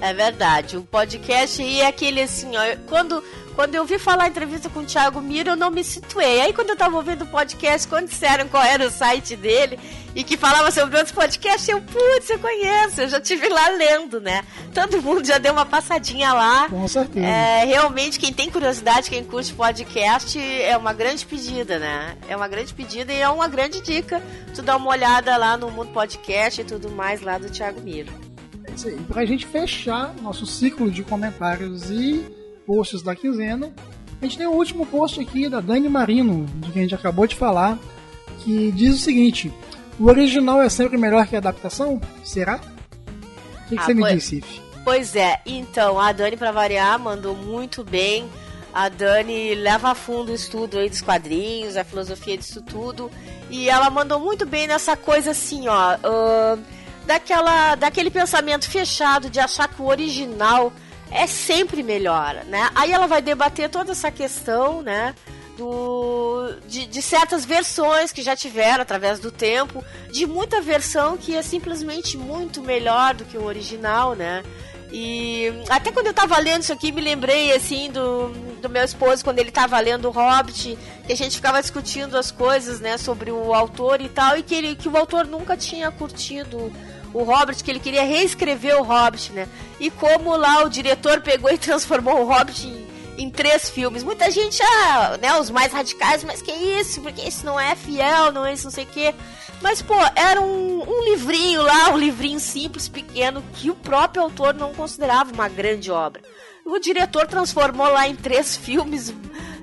É verdade. O podcast e é aquele assim, ó, quando quando eu vi falar a entrevista com o Thiago Miro, eu não me situei. Aí quando eu tava ouvindo o podcast, quando disseram qual era o site dele e que falava sobre outros podcasts, eu, putz, eu conheço, eu já tive lá lendo, né? Todo mundo já deu uma passadinha lá. Com certeza. É, realmente, quem tem curiosidade, quem curte podcast, é uma grande pedida, né? É uma grande pedida e é uma grande dica. Tu dá uma olhada lá no Mundo Podcast e tudo mais lá do Thiago Miro. Isso aí. Pra gente fechar nosso ciclo de comentários e posts da quinzena. A gente tem o último post aqui da Dani Marino, de quem a gente acabou de falar, que diz o seguinte: o original é sempre melhor que a adaptação? Será? O que, que ah, você pois, me diz, Cif? Pois é, então, a Dani, para variar, mandou muito bem. A Dani leva a fundo o estudo aí dos quadrinhos, a filosofia disso tudo. E ela mandou muito bem nessa coisa assim, ó. Uh, daquela, daquele pensamento fechado de achar que o original é sempre melhor, né? Aí ela vai debater toda essa questão, né? Do, de, de, certas versões que já tiveram através do tempo, de muita versão que é simplesmente muito melhor do que o original, né? E até quando eu tava lendo isso aqui, me lembrei assim do, do meu esposo quando ele tava lendo o Hobbit, que a gente ficava discutindo as coisas, né, sobre o autor e tal, e que, ele, que o autor nunca tinha curtido o Hobbit, que ele queria reescrever o Hobbit, né? E como lá o diretor pegou e <laughs> transformou o Hobbit em, em três filmes. Muita gente, ah, né, os mais radicais, mas que isso? Porque isso não é fiel, não é isso, não sei o quê. Mas, pô, era um, um livrinho lá, um livrinho simples, pequeno, que o próprio autor não considerava uma grande obra. O diretor transformou lá em três filmes,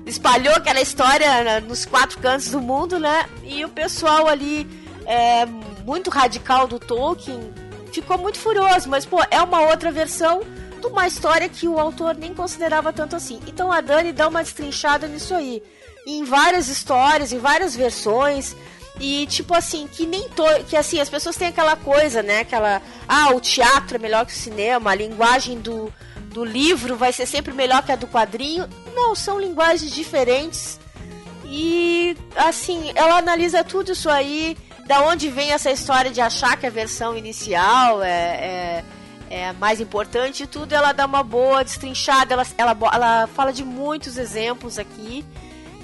espalhou aquela história né, nos quatro cantos do mundo, né? E o pessoal ali é, muito radical do Tolkien ficou muito furioso, mas pô, é uma outra versão de uma história que o autor nem considerava tanto assim. Então a Dani dá uma destrinchada nisso aí. Em várias histórias, em várias versões. E tipo assim, que nem to... que assim, as pessoas têm aquela coisa, né? Aquela. Ah, o teatro é melhor que o cinema, a linguagem do, do livro vai ser sempre melhor que a do quadrinho. Não, são linguagens diferentes. E assim, ela analisa tudo isso aí da onde vem essa história de achar que a versão inicial é, é, é mais importante e tudo, ela dá uma boa destrinchada, ela, ela, ela fala de muitos exemplos aqui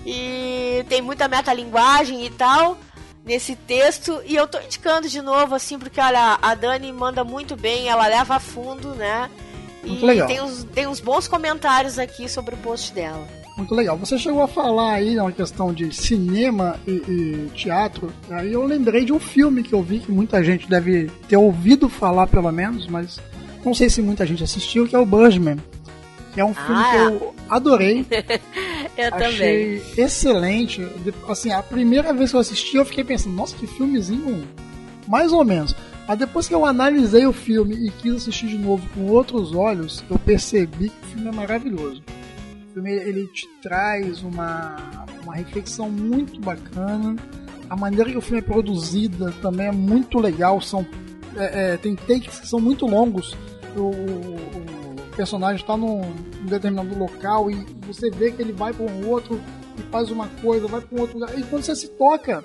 e tem muita metalinguagem e tal nesse texto. E eu tô indicando de novo assim porque olha a Dani manda muito bem ela leva a fundo né? E tem uns, tem uns bons comentários aqui sobre o post dela muito legal. Você chegou a falar aí uma questão de cinema e, e, teatro. Aí eu lembrei de um filme que eu vi que muita gente deve ter ouvido falar, pelo menos, mas não sei se muita gente assistiu, que é o Birdman. Que é um filme ah, que eu adorei. <laughs> eu Achei também. excelente. Assim, a primeira vez que eu assisti, eu fiquei pensando, nossa, que filmezinho mais ou menos. Mas depois que eu analisei o filme e quis assistir de novo com outros olhos, eu percebi que o filme é maravilhoso. O filme ele te traz uma, uma reflexão muito bacana. A maneira que o filme é produzida também é muito legal. São, é, é, tem takes que são muito longos. O, o personagem está num, num, determinado local e você vê que ele vai para um outro e faz uma coisa, vai para um outro lugar. E quando você se toca,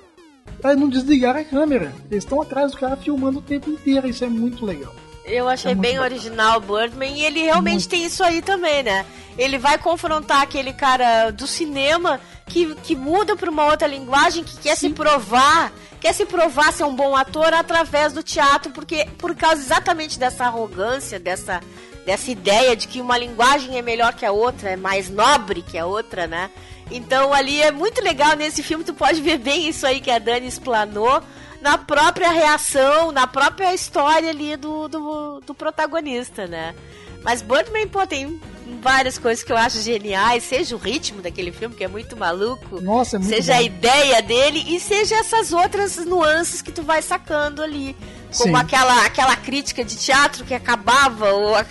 para não desligar a câmera. Eles estão atrás do cara filmando o tempo inteiro. Isso é muito legal. Eu achei é bem bacana. original o Birdman e ele realmente muito. tem isso aí também, né? Ele vai confrontar aquele cara do cinema que, que muda para uma outra linguagem, que quer Sim. se provar, quer se provar ser um bom ator através do teatro, porque por causa exatamente dessa arrogância, dessa dessa ideia de que uma linguagem é melhor que a outra, é mais nobre que a outra, né? Então ali é muito legal nesse filme, tu pode ver bem isso aí que a Dani explanou na própria reação, na própria história ali do, do, do protagonista, né? Mas Birdman, pô, tem várias coisas que eu acho geniais, seja o ritmo daquele filme, que é muito maluco, Nossa, é muito seja bom. a ideia dele e seja essas outras nuances que tu vai sacando ali. Como Sim. aquela, aquela crítica de teatro que acabava, ou a-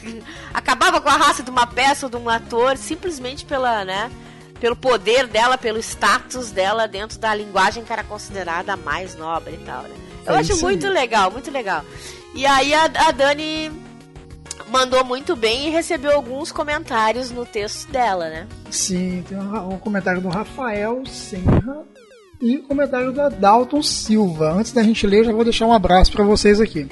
acabava com a raça de uma peça ou de um ator, simplesmente pela, né? Pelo poder dela, pelo status dela dentro da linguagem que era considerada a mais nobre e tal, né? Eu É acho isso aí. muito legal, muito legal. E aí a, a Dani mandou muito bem e recebeu alguns comentários no texto dela, né? Sim, tem um, um comentário do Rafael Senra e um comentário da Dalton Silva. Antes da gente ler, eu já vou deixar um abraço pra vocês aqui.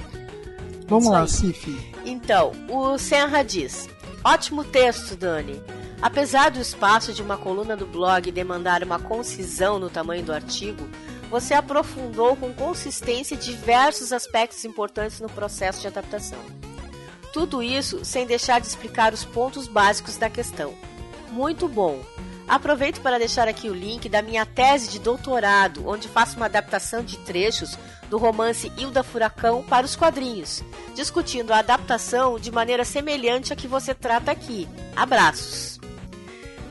Vamos Isso lá. Cif. Então, o Senra diz: Ótimo texto, Dani. Apesar do espaço de uma coluna do blog demandar uma concisão no tamanho do artigo, você aprofundou com consistência diversos aspectos importantes no processo de adaptação. Tudo isso sem deixar de explicar os pontos básicos da questão. Muito bom! Aproveito para deixar aqui o link da minha tese de doutorado, onde faço uma adaptação de trechos do romance Hilda Furacão para os quadrinhos, discutindo a adaptação de maneira semelhante à que você trata aqui. Abraços!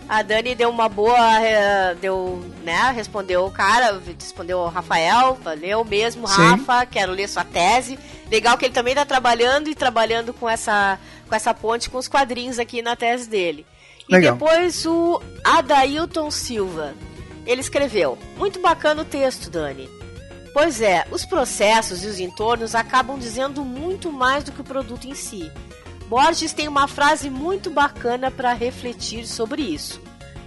A Dani deu uma boa. eh, Deu, né? Respondeu o cara, respondeu o Rafael, valeu mesmo, Sim. Rafa, quero ler sua tese. Legal que ele também está trabalhando e trabalhando com essa, com essa ponte com os quadrinhos aqui na tese dele. E Legal. depois o Adailton Silva. Ele escreveu: Muito bacana o texto, Dani. Pois é, os processos e os entornos acabam dizendo muito mais do que o produto em si. Borges tem uma frase muito bacana para refletir sobre isso.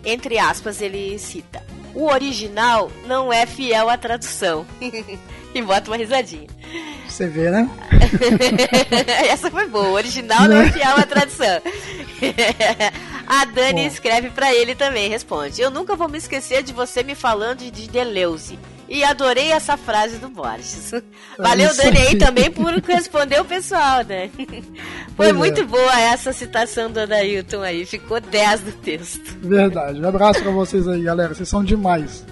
Entre aspas, ele cita: O original não é fiel à tradução. <laughs> e bota uma risadinha. Você vê, né? <laughs> Essa foi boa. O original não é fiel à tradução. <laughs> A Dani Bom. escreve pra ele também, responde: Eu nunca vou me esquecer de você me falando de Deleuze. E adorei essa frase do Borges. <laughs> Valeu, isso Dani, aí também por responder o pessoal, né? <laughs> Foi Pois é. muito boa essa citação do Adailton aí, ficou 10 do texto. Verdade. Um abraço pra vocês aí, galera. Vocês são demais.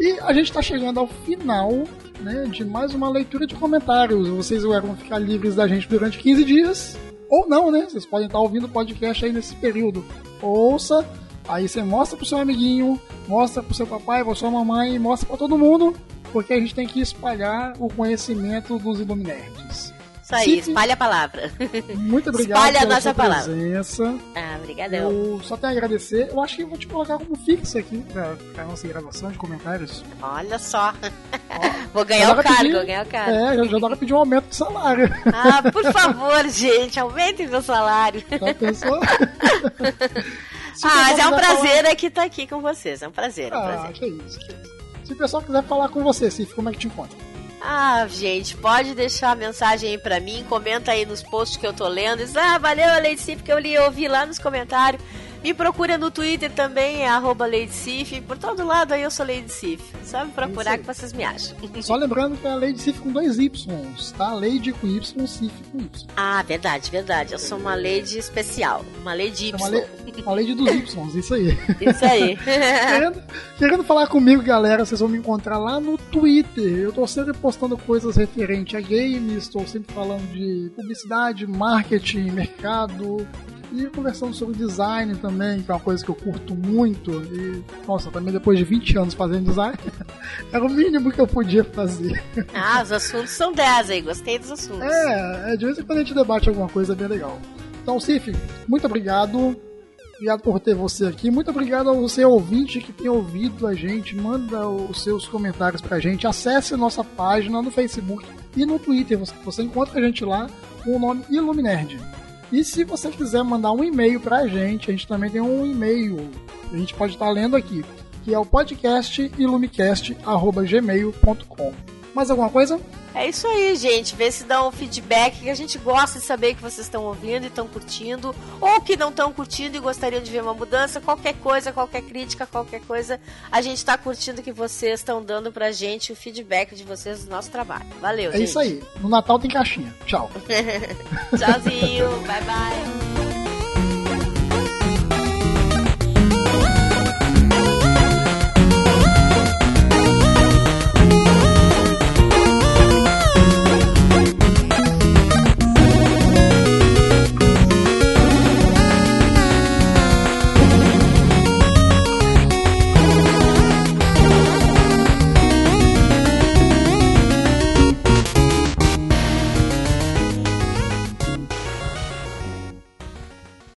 E a gente tá chegando ao final né, de mais uma leitura de comentários. Vocês vão ficar livres da gente durante 15 dias. Ou não, né? Vocês podem estar ouvindo o podcast aí nesse período. Ouça, aí você mostra pro seu amiguinho, mostra pro seu papai, pra sua mamãe, mostra pra todo mundo, porque a gente tem que espalhar o conhecimento dos Iluminerds. Isso aí, Sim. espalha a palavra. Muito obrigado Espalha a pela nossa sua palavra. presença. Ah, obrigadão. Eu só tenho a agradecer. Eu acho que eu vou te colocar como fixo aqui pra, pra nossa gravação de comentários. Olha só. <laughs> Vou ganhar o cargo, vou ganhar o cargo. É, já, já dá pra pedir um aumento de salário. <laughs> Ah, por favor, gente, aumentem meu salário. Já pensou? <laughs> Se Ah, mas é um prazer aqui estar aqui com vocês. É um prazer, é um Falar... Ah, prazer. que isso, que isso. Se o pessoal quiser falar com você, Cif, como é que te encontra? Ah, gente, pode deixar a mensagem aí pra mim, comenta aí nos posts que eu tô lendo. Diz, ah, valeu, Lady Sif, que eu li, eu ouvi lá nos comentários. Me procura no Twitter também, é arroba Lady Sif. Por todo lado aí eu sou Lady Sif. Só me procurar que vocês me acham. Só lembrando que é a Lady Cif com dois Ys, tá? Lady com Y, Cif com Y. Ah, verdade, verdade. Eu sou uma Lady especial. Uma Lady É uma, Y. uma lei dos Ys, isso aí. Isso aí. <laughs> querendo, querendo falar comigo, galera, vocês vão me encontrar lá no Twitter. Eu tô sempre postando coisas referentes a games, estou sempre falando de publicidade, marketing, mercado. E conversando sobre design também, que é uma coisa que eu curto muito. E, nossa, também depois de 20 anos fazendo design, <laughs> era o mínimo que eu podia fazer. ah, os assuntos são 10 aí. Gostei dos assuntos. É, é, de vez em quando a gente debate alguma coisa bem legal. Então, Cif, muito obrigado. Obrigado por ter você aqui. Muito obrigado ao você ouvinte que tem ouvido a gente. Manda os seus comentários pra gente. Acesse a nossa página no Facebook e no Twitter. Você, você encontra a gente lá com o nome Iluminerd. E se você quiser mandar um e-mail pra gente, a gente também tem um e-mail. A gente pode estar lendo aqui. Que é o podcast ilumicast.gmail.com. Mais alguma coisa? É isso aí, gente. Vê se dá um feedback que a gente gosta de saber que vocês estão ouvindo e estão curtindo, ou que não estão curtindo e gostariam de ver uma mudança. Qualquer coisa, qualquer crítica, qualquer coisa, a gente está curtindo que vocês estão dando pra gente o feedback de vocês do nosso trabalho. Valeu, É gente. isso aí. No Natal tem caixinha. Tchau. <laughs> <laughs> Tchauzinho, bye bye.